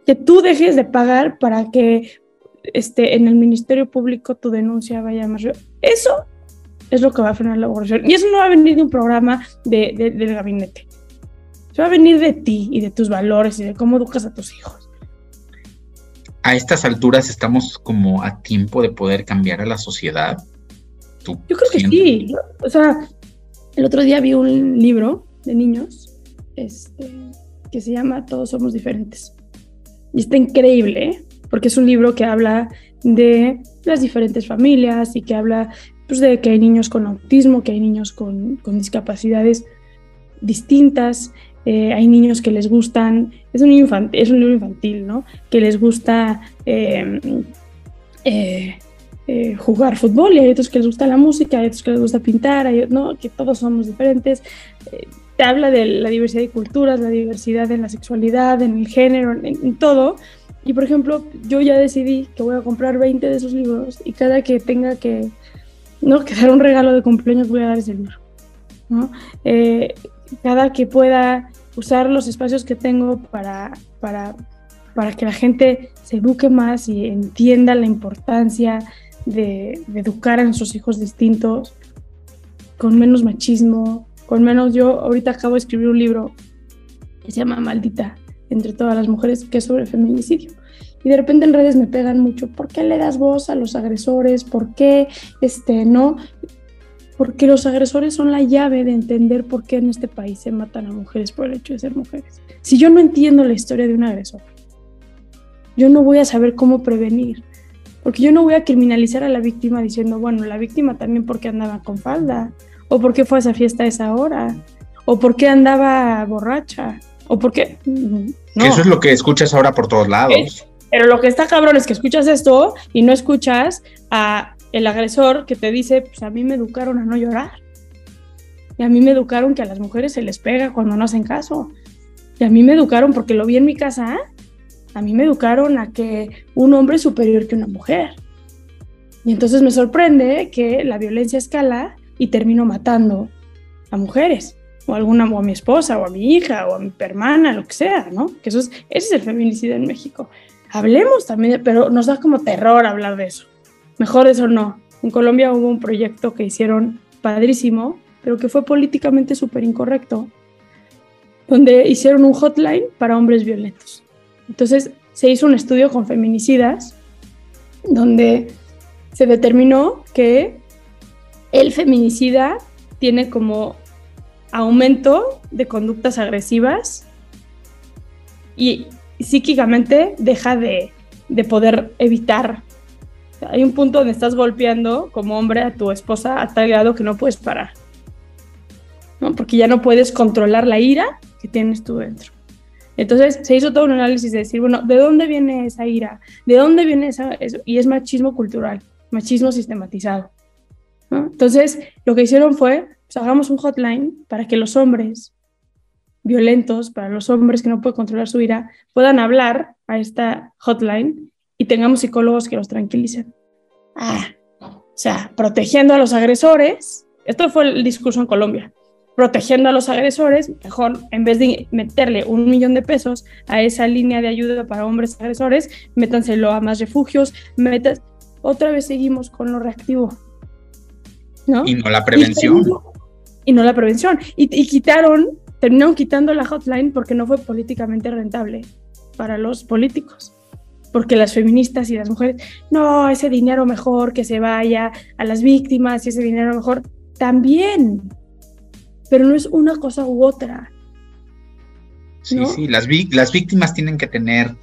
que tú dejes de pagar para que este, en el Ministerio Público tu denuncia vaya más. Eso es lo que va a frenar la corrupción. Y eso no va a venir de un programa de, de, del gabinete va a venir de ti y de tus valores y de cómo educas a tus hijos. A estas alturas estamos como a tiempo de poder cambiar a la sociedad. Yo creo que sí. O sea, el otro día vi un libro de niños este, que se llama Todos somos diferentes. Y está increíble, ¿eh? porque es un libro que habla de las diferentes familias y que habla pues, de que hay niños con autismo, que hay niños con, con discapacidades distintas, eh, hay niños que les gustan, es un, infantil, es un libro infantil, ¿no? Que les gusta em, eh, eh, jugar fútbol y hay otros que les gusta la música, hay otros que les gusta pintar, hay, ¿no? Que todos somos diferentes. te habla de la diversidad de culturas, la diversidad en la sexualidad, en el género, en, en todo. Y por ejemplo, yo ya decidí que voy a comprar 20 de esos libros y cada que tenga que, ¿no? que dar un regalo de cumpleaños voy a dar ese libro. ¿no? Eh, cada que pueda usar los espacios que tengo para, para, para que la gente se eduque más y entienda la importancia de, educar a sus hijos distintos, con menos machismo, con menos yo ahorita acabo de escribir un libro que se llama Maldita entre todas las mujeres, que es sobre feminicidio. Y de repente en redes me pegan mucho, ¿por qué le das voz a los agresores? ¿Por qué este no? porque los agresores son la llave de entender por qué en este país se matan a mujeres por el hecho de ser mujeres. Si yo no entiendo la historia de un agresor, yo no voy a saber cómo prevenir, porque yo no voy a criminalizar a la víctima diciendo, bueno, la víctima también porque andaba con falda, o porque fue a esa fiesta a esa hora, o porque andaba borracha, o porque... No. Eso es lo que escuchas ahora por todos lados. Pero lo que está cabrón es que escuchas esto y no escuchas a el agresor que te dice, pues a mí me educaron a no llorar. Y a mí me educaron que a las mujeres se les pega cuando no hacen caso. Y a mí me educaron porque lo vi en mi casa. A mí me educaron a que un hombre es superior que una mujer. Y entonces me sorprende que la violencia escala y termino matando a mujeres. O a alguna, o a mi esposa, o a mi hija, o a mi hermana, lo que sea, ¿no? Que es, ese es el feminicidio en México. Hablemos también, pero nos da como terror hablar de eso mejor eso no. En Colombia hubo un proyecto que hicieron padrísimo, pero que fue políticamente súper incorrecto, donde hicieron un hotline para hombres violentos. Entonces se hizo un estudio con feminicidas, donde se determinó que el feminicida tiene como aumento de conductas agresivas y psíquicamente deja de, de poder evitar hay un punto donde estás golpeando como hombre a tu esposa a tal grado que no puedes parar. Porque ya no puedes controlar la ira que tienes tú dentro. Entonces se hizo todo un análisis de decir, bueno, ¿de dónde viene esa ira? ¿De dónde viene esa? Eso? Y es machismo cultural, machismo sistematizado. Entonces lo que hicieron fue, pues hagamos un hotline para que los hombres violentos, para los hombres que no pueden controlar su ira, puedan hablar a esta hotline y tengamos psicólogos que los tranquilicen. Ah, o sea, protegiendo a los agresores, esto fue el discurso en Colombia, protegiendo a los agresores, mejor en vez de meterle un millón de pesos a esa línea de ayuda para hombres agresores, métanselo a más refugios, metas, otra vez seguimos con lo reactivo. ¿no? Y no la prevención. Y, no la prevención. Y, y quitaron, terminaron quitando la hotline porque no fue políticamente rentable para los políticos porque las feministas y las mujeres, no, ese dinero mejor que se vaya a las víctimas y ese dinero mejor también, pero no es una cosa u otra. Sí, sí, las, las víctimas tienen que tener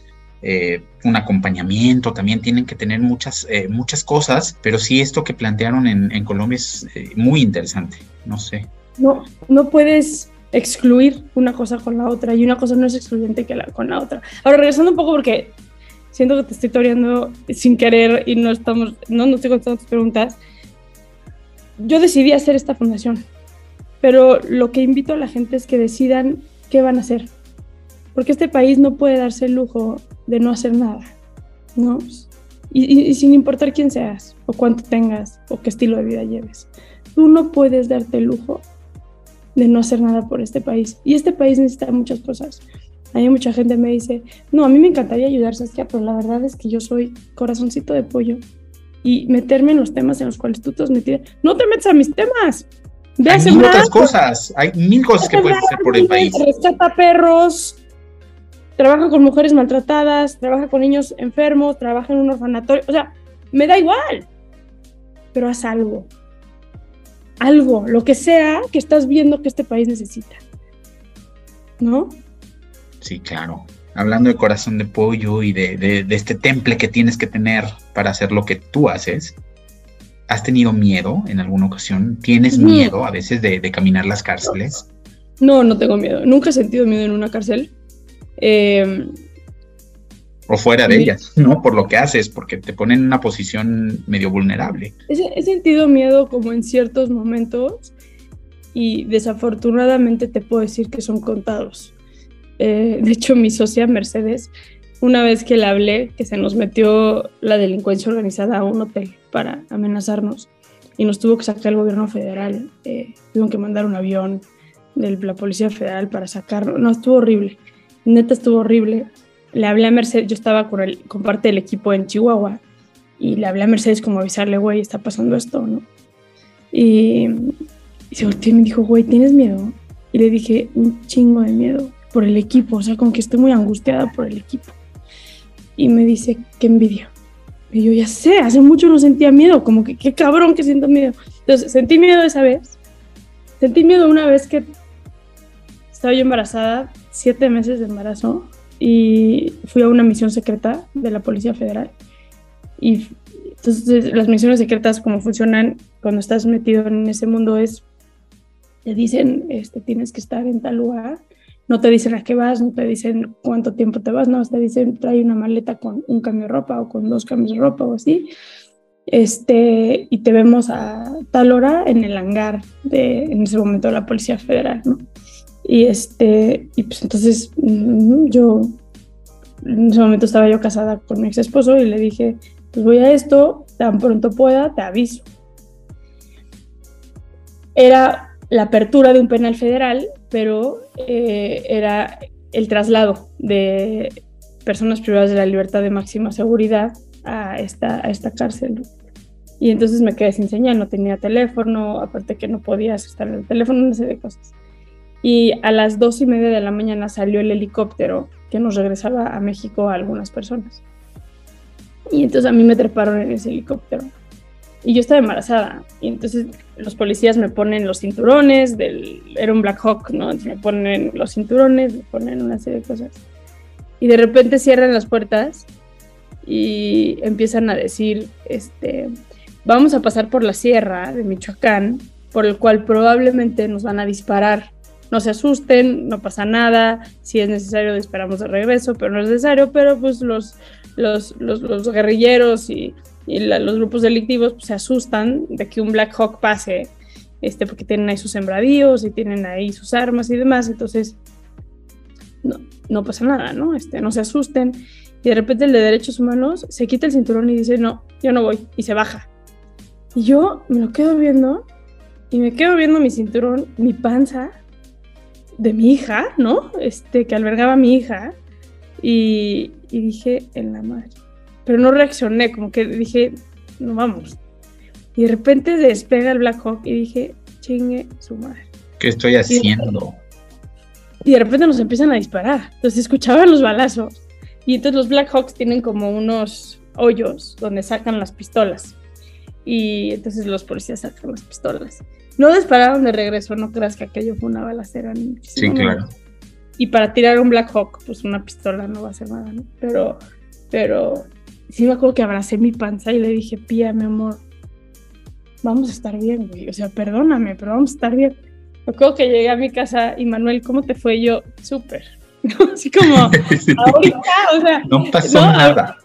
eh, un acompañamiento, también tienen que tener muchas, eh, muchas cosas, pero sí esto que plantearon en, Colombia es eh, muy interesante, no sé. No, no puedes excluir una cosa con la otra y una cosa no es excluyente que la, con la otra. Ahora, regresando un poco porque siento que te estoy toreando sin querer y no estamos, no, no estoy contestando tus preguntas. Yo decidí hacer esta fundación, pero lo que invito a la gente es que decidan qué van a hacer, porque este país no puede darse el lujo de no hacer nada, ¿no? Y, sin importar quién seas, o cuánto tengas, o qué estilo de vida lleves. Tú no puedes darte el lujo de no hacer nada por este país. Y este país necesita muchas cosas. Hay mucha gente me dice, no, a mí me encantaría ayudar, Saskia, pero la verdad es que yo soy corazoncito de pollo. Y meterme en los temas en los cuales tú te has metido. No te metas a mis temas. Ve hay mil otras cosas. Hay mil cosas que puedes hacer por el país. Rescata perros, trabaja con mujeres maltratadas, trabaja con niños enfermos, trabaja en un orfanatorio, o sea, me da igual, pero haz algo, algo, lo que sea que estás viendo que este país necesita, ¿no? Sí, claro. Hablando de corazón de pollo y de, este temple que tienes que tener para hacer lo que tú haces, ¿has tenido miedo en alguna ocasión? ¿Tienes miedo a veces de, de caminar las cárceles? No, no tengo miedo. Nunca he sentido miedo en una cárcel. Eh, o fuera de ellas, ¿no? Por lo que haces, porque te ponen en una posición medio vulnerable. He, sentido miedo como en ciertos momentos y desafortunadamente te puedo decir que son contados. Eh, de hecho, mi socia Mercedes, una vez que le hablé que se nos metió la delincuencia organizada a un hotel para amenazarnos y nos tuvo que sacar el gobierno federal, eh, tuvieron que mandar un avión de la Policía Federal para sacarlo, no, estuvo horrible neta estuvo horrible. Le hablé a Mercedes, yo estaba con, el, parte del equipo en Chihuahua y le hablé a Mercedes como avisarle, güey, está pasando esto, ¿no? Y, y se volteó y me dijo, güey, ¿tienes miedo? Y le dije, un chingo de miedo por el equipo, o sea, como que estoy muy angustiada por el equipo. Y me dice, qué envidia. Y yo, ya sé, hace mucho no sentía miedo, como que qué cabrón que siento miedo. Entonces, sentí miedo esa vez. Sentí miedo una vez que estaba yo embarazada siete meses de embarazo y fui a una misión secreta de la Policía Federal. Y entonces las misiones secretas, como funcionan cuando estás metido en ese mundo, es, te dicen, este, tienes que estar en tal lugar, no te dicen a qué vas, no te dicen cuánto tiempo te vas, no, te dicen trae una maleta con un cambio de ropa o con dos cambios de ropa o así. Este, y te vemos a tal hora en el hangar de, en ese momento, la Policía Federal, ¿no? Y, este, y pues entonces mm, yo, en ese momento estaba yo casada con mi ex esposo y le dije, pues voy a esto, tan pronto pueda, te aviso. Era la apertura de un penal federal, pero eh, era el traslado de personas privadas de la libertad de máxima seguridad a esta, a esta cárcel. Y entonces me quedé sin señal, no tenía teléfono, aparte que no podías estar en el teléfono, una serie de cosas y a las dos y media de la mañana salió el helicóptero que nos regresaba a México a algunas personas. Y entonces a mí me treparon en ese helicóptero. Y yo estaba embarazada. Y entonces los policías me ponen los cinturones, del, era un Black Hawk, ¿no? Entonces me ponen los cinturones, me ponen una serie de cosas. Y de repente cierran las puertas y empiezan a decir, este, vamos a pasar por la sierra de Michoacán, por el cual probablemente nos van a disparar no se asusten, no pasa nada, si es necesario esperamos de regreso, pero no es necesario, pero pues los, los, los, guerrilleros y, los grupos delictivos pues, se asustan de que un Black Hawk pase, este, porque tienen ahí sus sembradíos y tienen ahí sus armas y demás, entonces no, no pasa nada, ¿no? Este, no se asusten. Y de repente el de derechos humanos se quita el cinturón y dice, no, yo no voy, y se baja. Y yo me lo quedo viendo y me quedo viendo mi cinturón, mi panza, de mi hija, ¿no? Este, que albergaba mi hija. Y, dije, en la madre. Pero no reaccioné, como que dije, no vamos. Y de repente despega el Black Hawk y dije, chingue su madre. ¿Qué estoy haciendo? Y de repente nos empiezan a disparar. Entonces escuchaban los balazos. Y entonces los Black Hawks tienen como unos hoyos donde sacan las pistolas. Y entonces los policías sacan las pistolas. No dispararon de regreso, no creas que aquello fue una balacera. Sí, claro. Y para tirar un Black Hawk, pues una pistola no va a hacer nada, ¿no? Pero, pero sí me acuerdo que abracé mi panza y le dije, Pía, mi amor, vamos a estar bien, güey. O sea, perdóname, pero vamos a estar bien. Me acuerdo que llegué a mi casa y Manuel, ¿cómo te fue? yo, súper. Así como, ahorita, o sea. No pasó nada.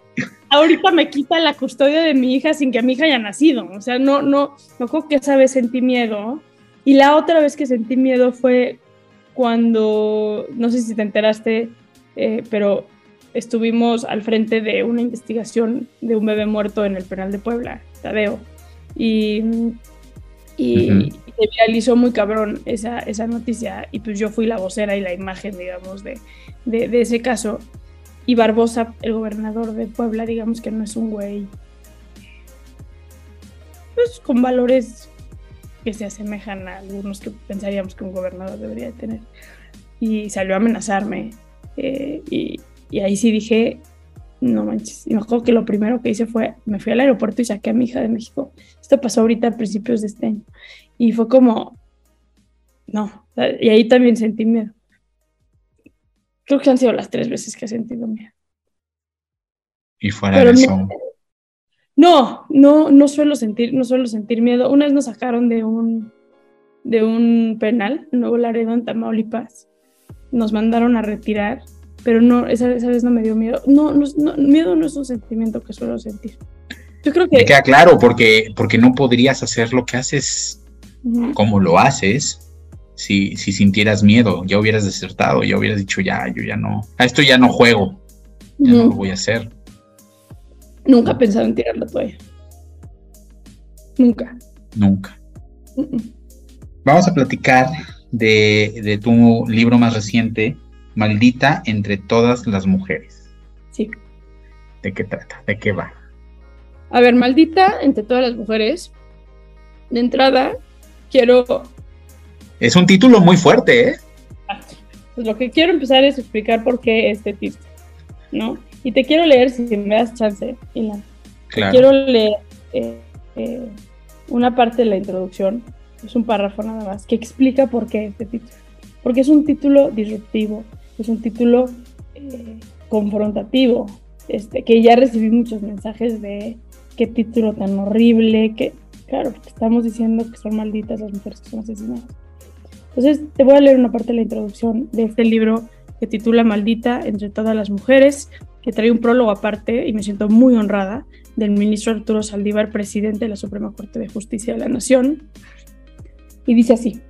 Ahorita me quita la custodia de mi hija sin que mi hija haya nacido. O sea, no, no, no creo que esa vez sentí miedo. Y la otra vez que sentí miedo fue cuando, no sé si te enteraste, eh, pero estuvimos al frente de una investigación de un bebé muerto en el penal de Puebla, Tadeo. Y, y, se viralizó muy cabrón esa, esa noticia. Y pues yo fui la vocera y la imagen, digamos, de, de, de ese caso. Y Barbosa, el gobernador de Puebla, digamos que no es un güey pues con valores que se asemejan a algunos que pensaríamos que un gobernador debería tener. Y salió a amenazarme. Eh, y, y, ahí sí dije, no manches. Y me acuerdo que lo primero que hice fue, me fui al aeropuerto y saqué a mi hija de México. Esto pasó ahorita a principios de este año. Y fue como, no. Y ahí también sentí miedo. Creo que han sido las tres veces que he sentido miedo. Y fuera de eso. No, no, no suelo sentir, no suelo sentir miedo. Una vez nos sacaron de un, de un penal, Nuevo Laredo, en Tamaulipas. Nos mandaron a retirar, pero no, esa, esa vez no me dio miedo. No, no, miedo no es un sentimiento que suelo sentir. Yo creo que. Me queda claro, porque, porque no podrías hacer lo que haces como lo haces si, si sintieras miedo, ya hubieras desertado, ya hubieras dicho, ya, yo ya no, a esto ya no juego, ya no lo voy a hacer. Nunca he pensado en tirar la toalla. Nunca. Nunca. Vamos a platicar de, de, tu libro más reciente, Maldita entre todas las mujeres. Sí. ¿De qué trata? ¿De qué va? A ver, Maldita entre todas las mujeres. De entrada, quiero es un título muy fuerte, ¿eh? Pues lo que quiero empezar es explicar por qué este título, ¿no? Y te quiero leer, si me das chance, Ilan. Claro. Quiero leer eh, eh, una parte de la introducción, es un párrafo nada más, que explica por qué este título. Porque es un título disruptivo, es un título eh, confrontativo, este, que ya recibí muchos mensajes de qué título tan horrible, que, claro, estamos diciendo que son malditas las mujeres que son asesinadas. Entonces, te voy a leer una parte de la introducción de este libro que titula Maldita entre todas las mujeres, que trae un prólogo aparte y me siento muy honrada del ministro Arturo Saldívar, presidente de la Suprema Corte de Justicia de la Nación. Y dice así,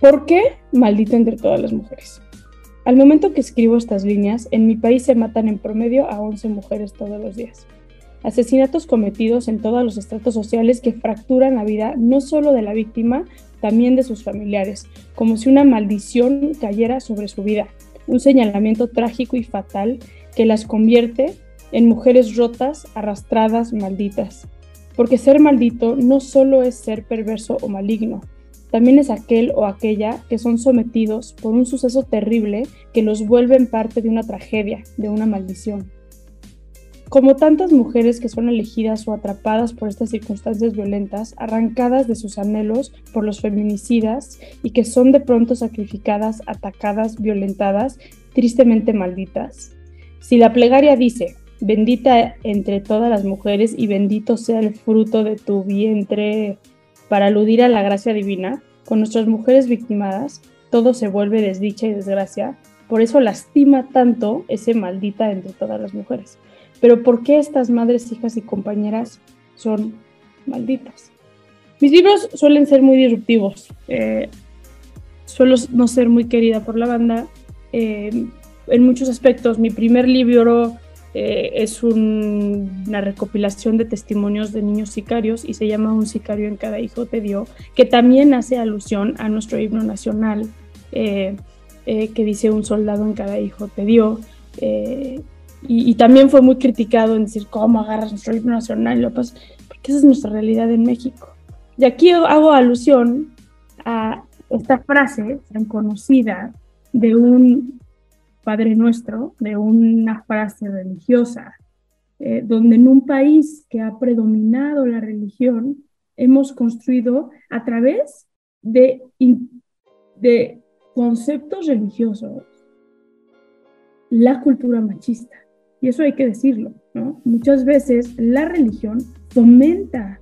¿por qué maldita entre todas las mujeres? Al momento que escribo estas líneas, en mi país se matan en promedio a 11 mujeres todos los días. Asesinatos cometidos en todos los estratos sociales que fracturan la vida no solo de la víctima, también de sus familiares, como si una maldición cayera sobre su vida, un señalamiento trágico y fatal que las convierte en mujeres rotas, arrastradas, malditas. Porque ser maldito no solo es ser perverso o maligno, también es aquel o aquella que son sometidos por un suceso terrible que los vuelve en parte de una tragedia, de una maldición. Como tantas mujeres que son elegidas o atrapadas por estas circunstancias violentas, arrancadas de sus anhelos por los feminicidas y que son de pronto sacrificadas, atacadas, violentadas, tristemente malditas. Si la plegaria dice, bendita entre todas las mujeres y bendito sea el fruto de tu vientre, para aludir a la gracia divina, con nuestras mujeres victimadas, todo se vuelve desdicha y desgracia, por eso lastima tanto ese maldita entre todas las mujeres. Pero ¿por qué estas madres, hijas y compañeras son malditas? Mis libros suelen ser muy disruptivos. Eh, suelo no ser muy querida por la banda. Eh, en muchos aspectos, mi primer libro eh, es una recopilación de testimonios de niños sicarios y se llama Un sicario en cada hijo te dio, que también hace alusión a nuestro himno nacional, que dice un soldado en cada hijo te dio. Y, también fue muy criticado en decir cómo agarras nuestro himno nacional, y lo porque esa es nuestra realidad en México. Y aquí hago alusión a esta frase tan conocida de un Padre Nuestro, de una frase religiosa, eh, donde en un país que ha predominado la religión, hemos construido a través de, conceptos religiosos la cultura machista. Y eso hay que decirlo, ¿no? Muchas veces la religión fomenta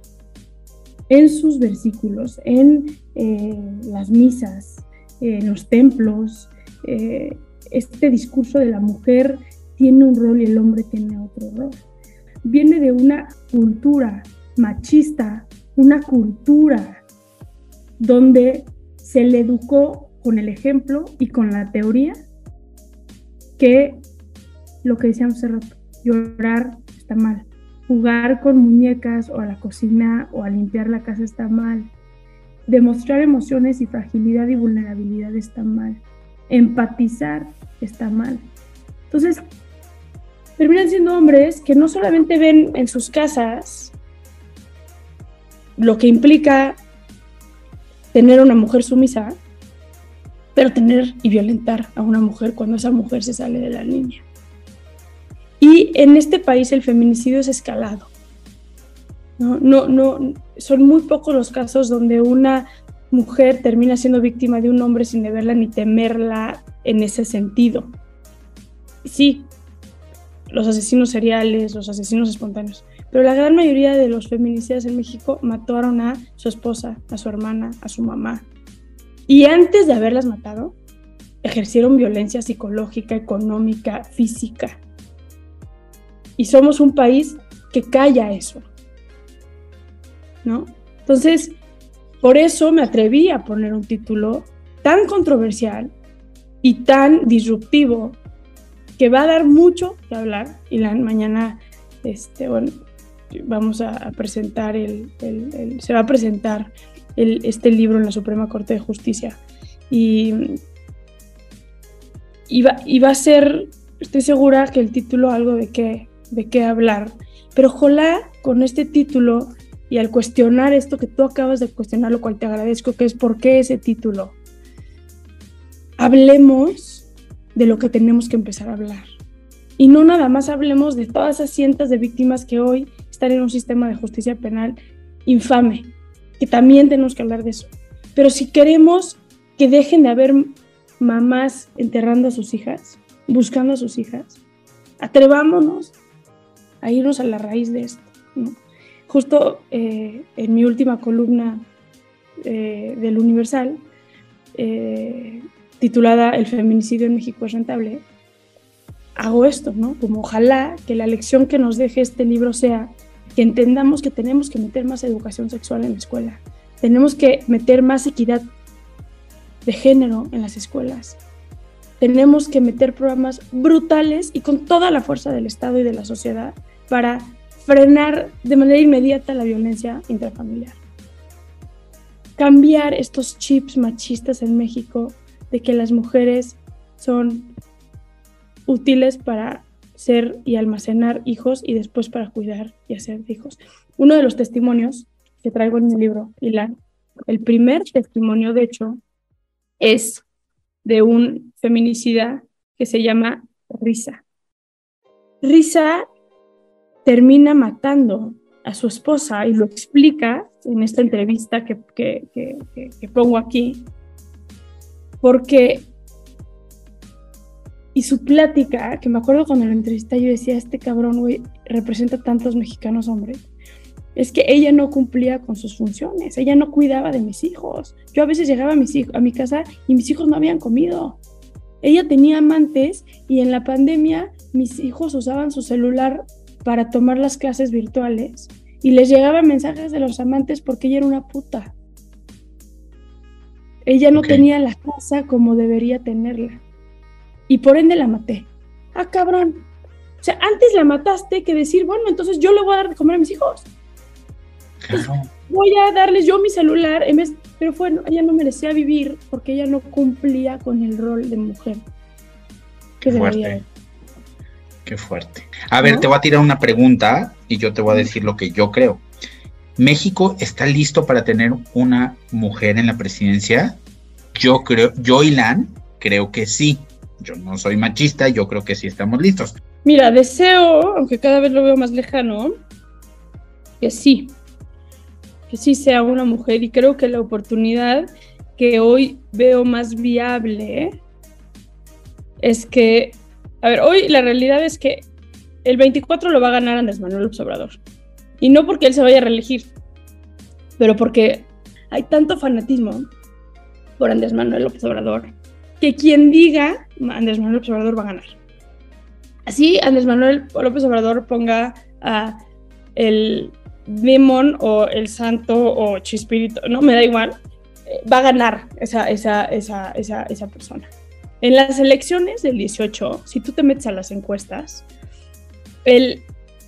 en sus versículos, en eh, las misas, en los templos, eh, este discurso de la mujer tiene un rol y el hombre tiene otro rol. Viene de una cultura machista, una cultura donde se le educó con el ejemplo y con la teoría que lo que decíamos hace rato, llorar está mal, jugar con muñecas o a la cocina o a limpiar la casa está mal, demostrar emociones y fragilidad y vulnerabilidad está mal, empatizar está mal. Entonces, terminan siendo hombres que no solamente ven en sus casas lo que implica tener una mujer sumisa, pero tener y violentar a una mujer cuando esa mujer se sale de la línea. Y en este país el feminicidio es escalado. No, no, no, son muy pocos los casos donde una mujer termina siendo víctima de un hombre sin deberla ni temerla en ese sentido. Sí, los asesinos seriales, los asesinos espontáneos, pero la gran mayoría de los feminicidas en México mataron a su esposa, a su hermana, a su mamá, y antes de haberlas matado, ejercieron violencia psicológica, económica, física. Y somos un país que calla eso. ¿No? Entonces, por eso me atreví a poner un título tan controversial y tan disruptivo que va a dar mucho que hablar. Y la, mañana, este, bueno, vamos a, presentar el, se va a presentar este libro en la Suprema Corte de Justicia. Y, va, a ser, estoy segura que el título algo de qué, de qué hablar. Pero ojalá con este título y al cuestionar esto que tú acabas de cuestionar, lo cual te agradezco, que es por qué ese título, hablemos de lo que tenemos que empezar a hablar. Y no nada más hablemos de todas esas cientos de víctimas que hoy están en un sistema de justicia penal infame, que también tenemos que hablar de eso. Pero si queremos que dejen de haber mamás enterrando a sus hijas, buscando a sus hijas, atrevámonos a irnos a la raíz de esto. Justo eh, en mi última columna eh, del Universal, eh, titulada El feminicidio en México es rentable, hago esto, ¿no? Como ojalá que la lección que nos deje este libro sea que entendamos que tenemos que meter más educación sexual en la escuela, tenemos que meter más equidad de género en las escuelas, tenemos que meter programas brutales y con toda la fuerza del Estado y de la sociedad para frenar de manera inmediata la violencia intrafamiliar. Cambiar estos chips machistas en México de que las mujeres son útiles para ser y almacenar hijos y después para cuidar y hacer hijos. Uno de los testimonios que traigo en mi libro, Ilan, el primer testimonio, de hecho, es de un feminicida que se llama Risa. Risa termina matando a su esposa y lo explica en esta entrevista que, que, que pongo aquí, porque y su plática, que me acuerdo cuando lo entrevisté, yo decía, este cabrón, güey, representa tantos mexicanos hombres. Es que ella no cumplía con sus funciones, ella no cuidaba de mis hijos. Yo a veces llegaba a, mis a mi casa y mis hijos no habían comido. Ella tenía amantes y en la pandemia mis hijos usaban su celular para tomar las clases virtuales y les llegaban mensajes de los amantes porque ella era una puta. Ella no tenía la casa como debería tenerla y por ende la maté. Ah, cabrón. O sea, antes la mataste que decir, bueno, entonces yo le voy a dar de comer a mis hijos. voy a darles yo mi celular, en vez, pero bueno, ella no merecía vivir porque ella no cumplía con el rol de mujer. Qué fuerte. Qué fuerte. A ver, te voy a tirar una pregunta y yo te voy a decir lo que yo creo. ¿México está listo para tener una mujer en la presidencia? Yo creo, yo, Ilan, creo que sí Yo no soy machista, yo creo que sí estamos listos. Mira, deseo, aunque cada vez lo veo más lejano, que sí, que sí sea una mujer y creo que la oportunidad que hoy veo más viable es que, a ver, hoy la realidad es que el 24 lo va a ganar Andrés Manuel Obrador. Y no porque él se vaya a reelegir, pero porque hay tanto fanatismo por Andrés Manuel López Obrador que quien diga Andrés Manuel López Obrador va a ganar. Así Andrés Manuel López Obrador ponga a el demon o el santo o chispirito, no me da igual, eh, va a ganar esa, esa, esa, esa persona. En las elecciones del 18, si tú te metes a las encuestas, el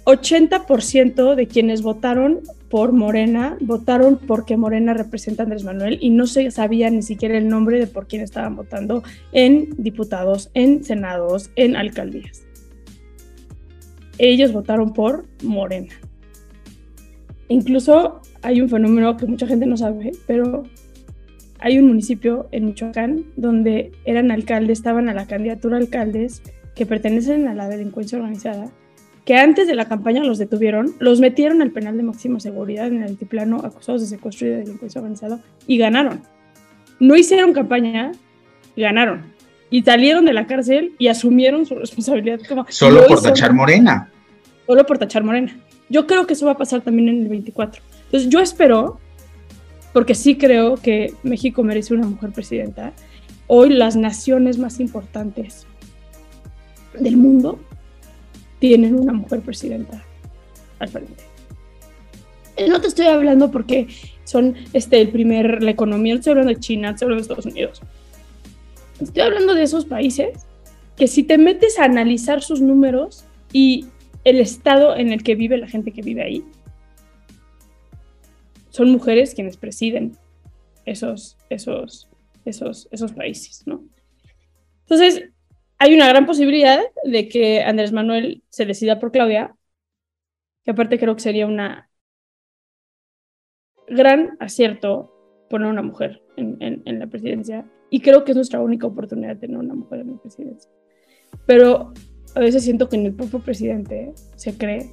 80% de quienes votaron por Morena votaron porque Morena representa a Andrés Manuel y no se sabía ni siquiera el nombre de por quién estaban votando en diputados, en senados, en alcaldías. Ellos votaron por Morena. Incluso hay un fenómeno que mucha gente no sabe, pero hay un municipio en Michoacán donde eran alcaldes, estaban a la candidatura alcaldes que pertenecen a la delincuencia organizada que antes de la campaña los detuvieron, los metieron al penal de máxima seguridad en el altiplano acusados de secuestro y de delincuencia organizada y ganaron. No hicieron campaña, ganaron. Y salieron de la cárcel y asumieron su responsabilidad como... Solo por tachar morena. Solo por tachar morena. Yo creo que eso va a pasar también en el 24. Entonces yo espero, porque sí creo que México merece una mujer presidenta, hoy las naciones más importantes del mundo tienen una mujer presidenta al frente. No te estoy hablando porque son este, el primer, la economía, no estoy hablando de China, estoy hablando de Estados Unidos. Estoy hablando de esos países que si te metes a analizar sus números y el estado en el que vive la gente que vive ahí, son mujeres quienes presiden esos, esos, esos, esos países, ¿no? Entonces, hay una gran posibilidad de que Andrés Manuel se decida por Claudia, que aparte creo que sería una gran acierto poner una mujer en, la presidencia. Y creo que es nuestra única oportunidad de tener una mujer en la presidencia. Pero a veces siento que en el propio presidente se cree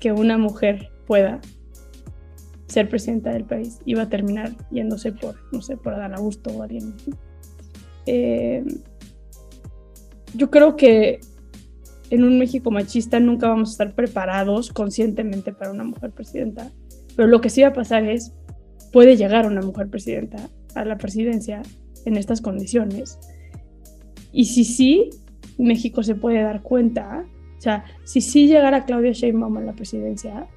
que una mujer pueda ser presidenta del país va a terminar yéndose por, no sé, por Adán Augusto o alguien. Eh, yo creo que en un México machista nunca vamos a estar preparados conscientemente para una mujer presidenta. Pero lo que sí va a pasar es, puede llegar una mujer presidenta a la presidencia en estas condiciones. Y si sí, México se puede dar cuenta, o sea, si sí llegara Claudia Sheinbaum a la presidencia,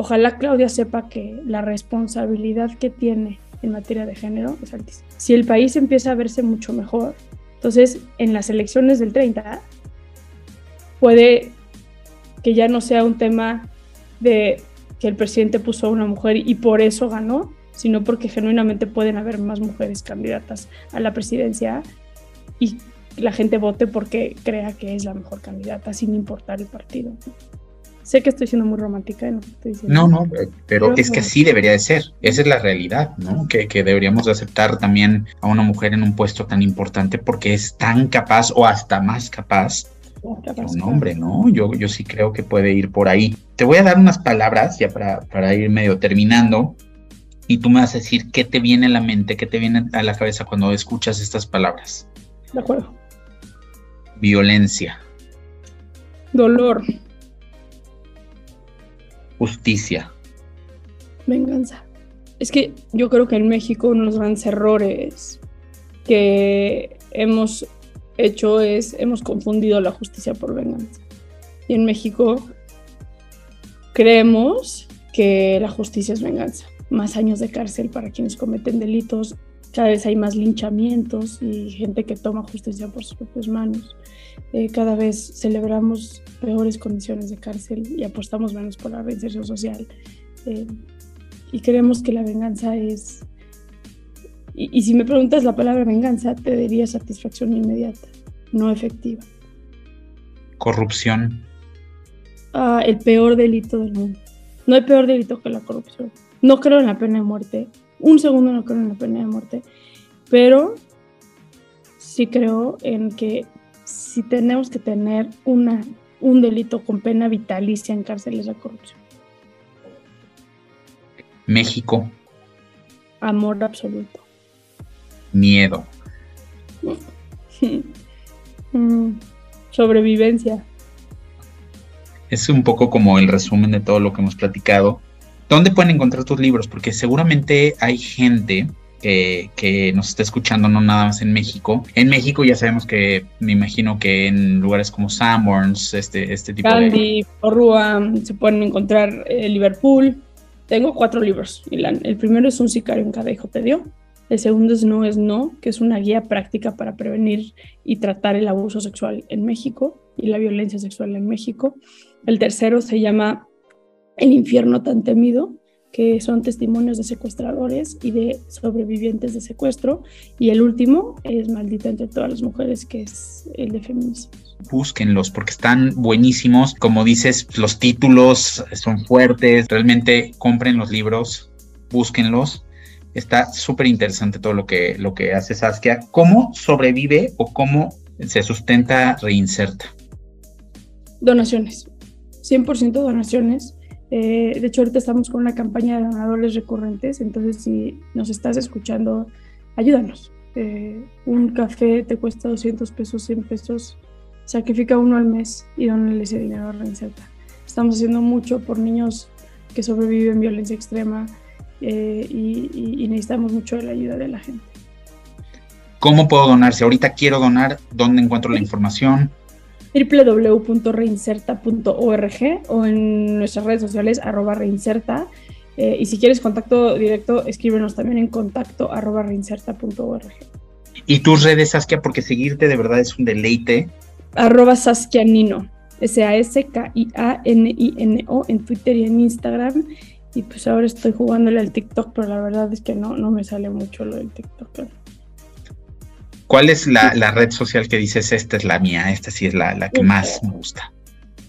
ojalá Claudia sepa que la responsabilidad que tiene en materia de género es altísima. Si el país empieza a verse mucho mejor, entonces, en las elecciones del 30, puede que ya no sea un tema de que el presidente puso a una mujer y por eso ganó, sino porque genuinamente pueden haber más mujeres candidatas a la presidencia y la gente vote porque crea que es la mejor candidata, sin importar el partido. Sé que estoy siendo muy romántica no estoy diciendo. No, no, eh, pero, es que así debería de ser. Esa es la realidad, ¿no? Que, que deberíamos aceptar también a una mujer en un puesto tan importante porque es tan capaz o hasta más capaz que un hombre, ¿no? Yo, yo sí creo que puede ir por ahí. Te voy a dar unas palabras ya para, para ir medio terminando y tú me vas a decir qué te viene a la mente, qué te viene a la cabeza cuando escuchas estas palabras. De acuerdo. Violencia. Dolor. Justicia. Venganza. Es que yo creo que en México uno de los grandes errores que hemos hecho es, hemos confundido la justicia por venganza. Y en México creemos que la justicia es venganza. Más años de cárcel para quienes cometen delitos, cada vez hay más linchamientos y gente que toma justicia por sus propias manos. Eh, cada vez celebramos peores condiciones de cárcel y apostamos menos por la reinserción social. Eh, y creemos que la venganza es... Y, si me preguntas la palabra venganza, te diría satisfacción inmediata, no efectiva. Corrupción. Ah, el peor delito del mundo. No hay peor delito que la corrupción. No creo en la pena de muerte. Un segundo no creo en la pena de muerte. Pero sí creo en que si tenemos que tener una, un delito con pena vitalicia en cárceles de corrupción. México. Amor absoluto. Miedo. Mm, sobrevivencia. Es un poco como el resumen de todo lo que hemos platicado. ¿Dónde pueden encontrar tus libros? Porque seguramente hay gente que, nos está escuchando, no nada más en México. En México ya sabemos que, me imagino que en lugares como Sanborns, este, este tipo Candy, de... Porrua, se pueden encontrar en eh, Liverpool. Tengo cuatro libros, El primero es Un sicario en cada hijo te dio. El segundo es No es No, que es una guía práctica para prevenir y tratar el abuso sexual en México y la violencia sexual en México. El tercero se llama El infierno tan temido, que son testimonios de secuestradores y de sobrevivientes de secuestro. Y el último es Maldita entre todas las mujeres, que es el de feminicidios. Búsquenlos porque están buenísimos. Como dices, los títulos son fuertes. Realmente compren los libros, búsquenlos. Está súper interesante todo lo que, lo que hace Saskia. ¿Cómo sobrevive o cómo se sustenta Reinserta? Donaciones. 100% donaciones eh, de hecho, ahorita estamos con una campaña de donadores recurrentes, entonces si nos estás escuchando, ayúdanos. Eh, un café te cuesta 200 pesos, 100 pesos, sacrifica uno al mes y donale ese dinero a Reinserta. Estamos haciendo mucho por niños que sobreviven violencia extrema eh, y necesitamos mucho de la ayuda de la gente. ¿Cómo puedo donar? Si ahorita quiero donar, ¿dónde encuentro la información? www.reinserta.org o en nuestras redes sociales arroba reinserta. Eh, y si quieres contacto directo, escríbenos también en contacto arroba reinserta.org. ¿Y tus redes, Saskia? Porque seguirte de verdad es un deleite. Arroba Saskia Nino, S-A-S-K-I-A-N-I-N-O en Twitter y en Instagram. Y pues ahora estoy jugándole al TikTok, pero la verdad es que no, no me sale mucho lo del TikTok. ¿Cuál es la, red social que dices, esta es la mía, esta sí es la, que más me gusta?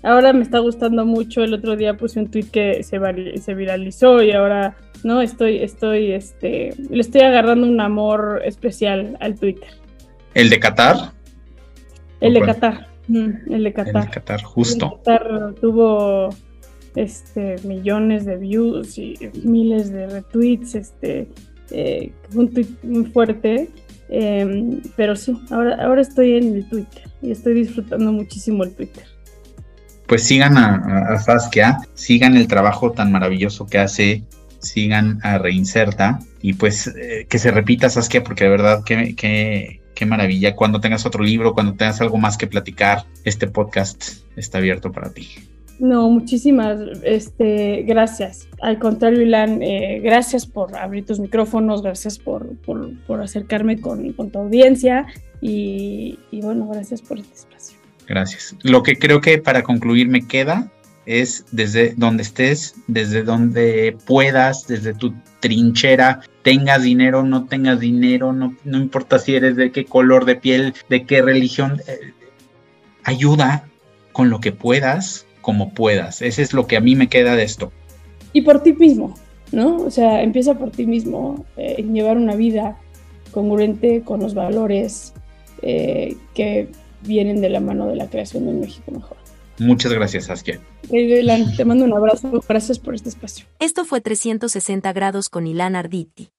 Ahora me está gustando mucho, el otro día puse un tweet que se, se viralizó y ahora, no, estoy, estoy, este, le estoy agarrando un amor especial al Twitter. ¿El de Qatar? El de Qatar, el de Qatar. El de Qatar, justo. El de Qatar tuvo este, millones de views y miles de retweets, este, eh, un tweet muy fuerte Em, pero sí, ahora, ahora estoy en el Twitter y estoy disfrutando muchísimo el Twitter. Pues sigan a, Saskia, sigan el trabajo tan maravilloso que hace, sigan a Reinserta y pues eh, que se repita Saskia porque de verdad que, qué maravilla. Cuando tengas otro libro, cuando tengas algo más que platicar, este podcast está abierto para ti. No, muchísimas este, gracias. Al contrario, Ilan, eh, gracias por abrir tus micrófonos, gracias por, acercarme con, tu audiencia y, bueno, gracias por este espacio. Gracias. Lo que creo que para concluir me queda es desde donde estés, desde donde puedas, desde tu trinchera, tengas dinero, no tengas dinero, no, no importa si eres de qué color de piel, de qué religión, eh, ayuda con lo que puedas como puedas. Ese es lo que a mí me queda de esto. Y por ti mismo, ¿no? O sea, empieza por ti mismo eh, en llevar una vida congruente con los valores eh, que vienen de la mano de la creación de un México mejor. Muchas gracias, Saskia. te mando un abrazo. Gracias por este espacio. Esto fue 360 grados con Ilan Arditi.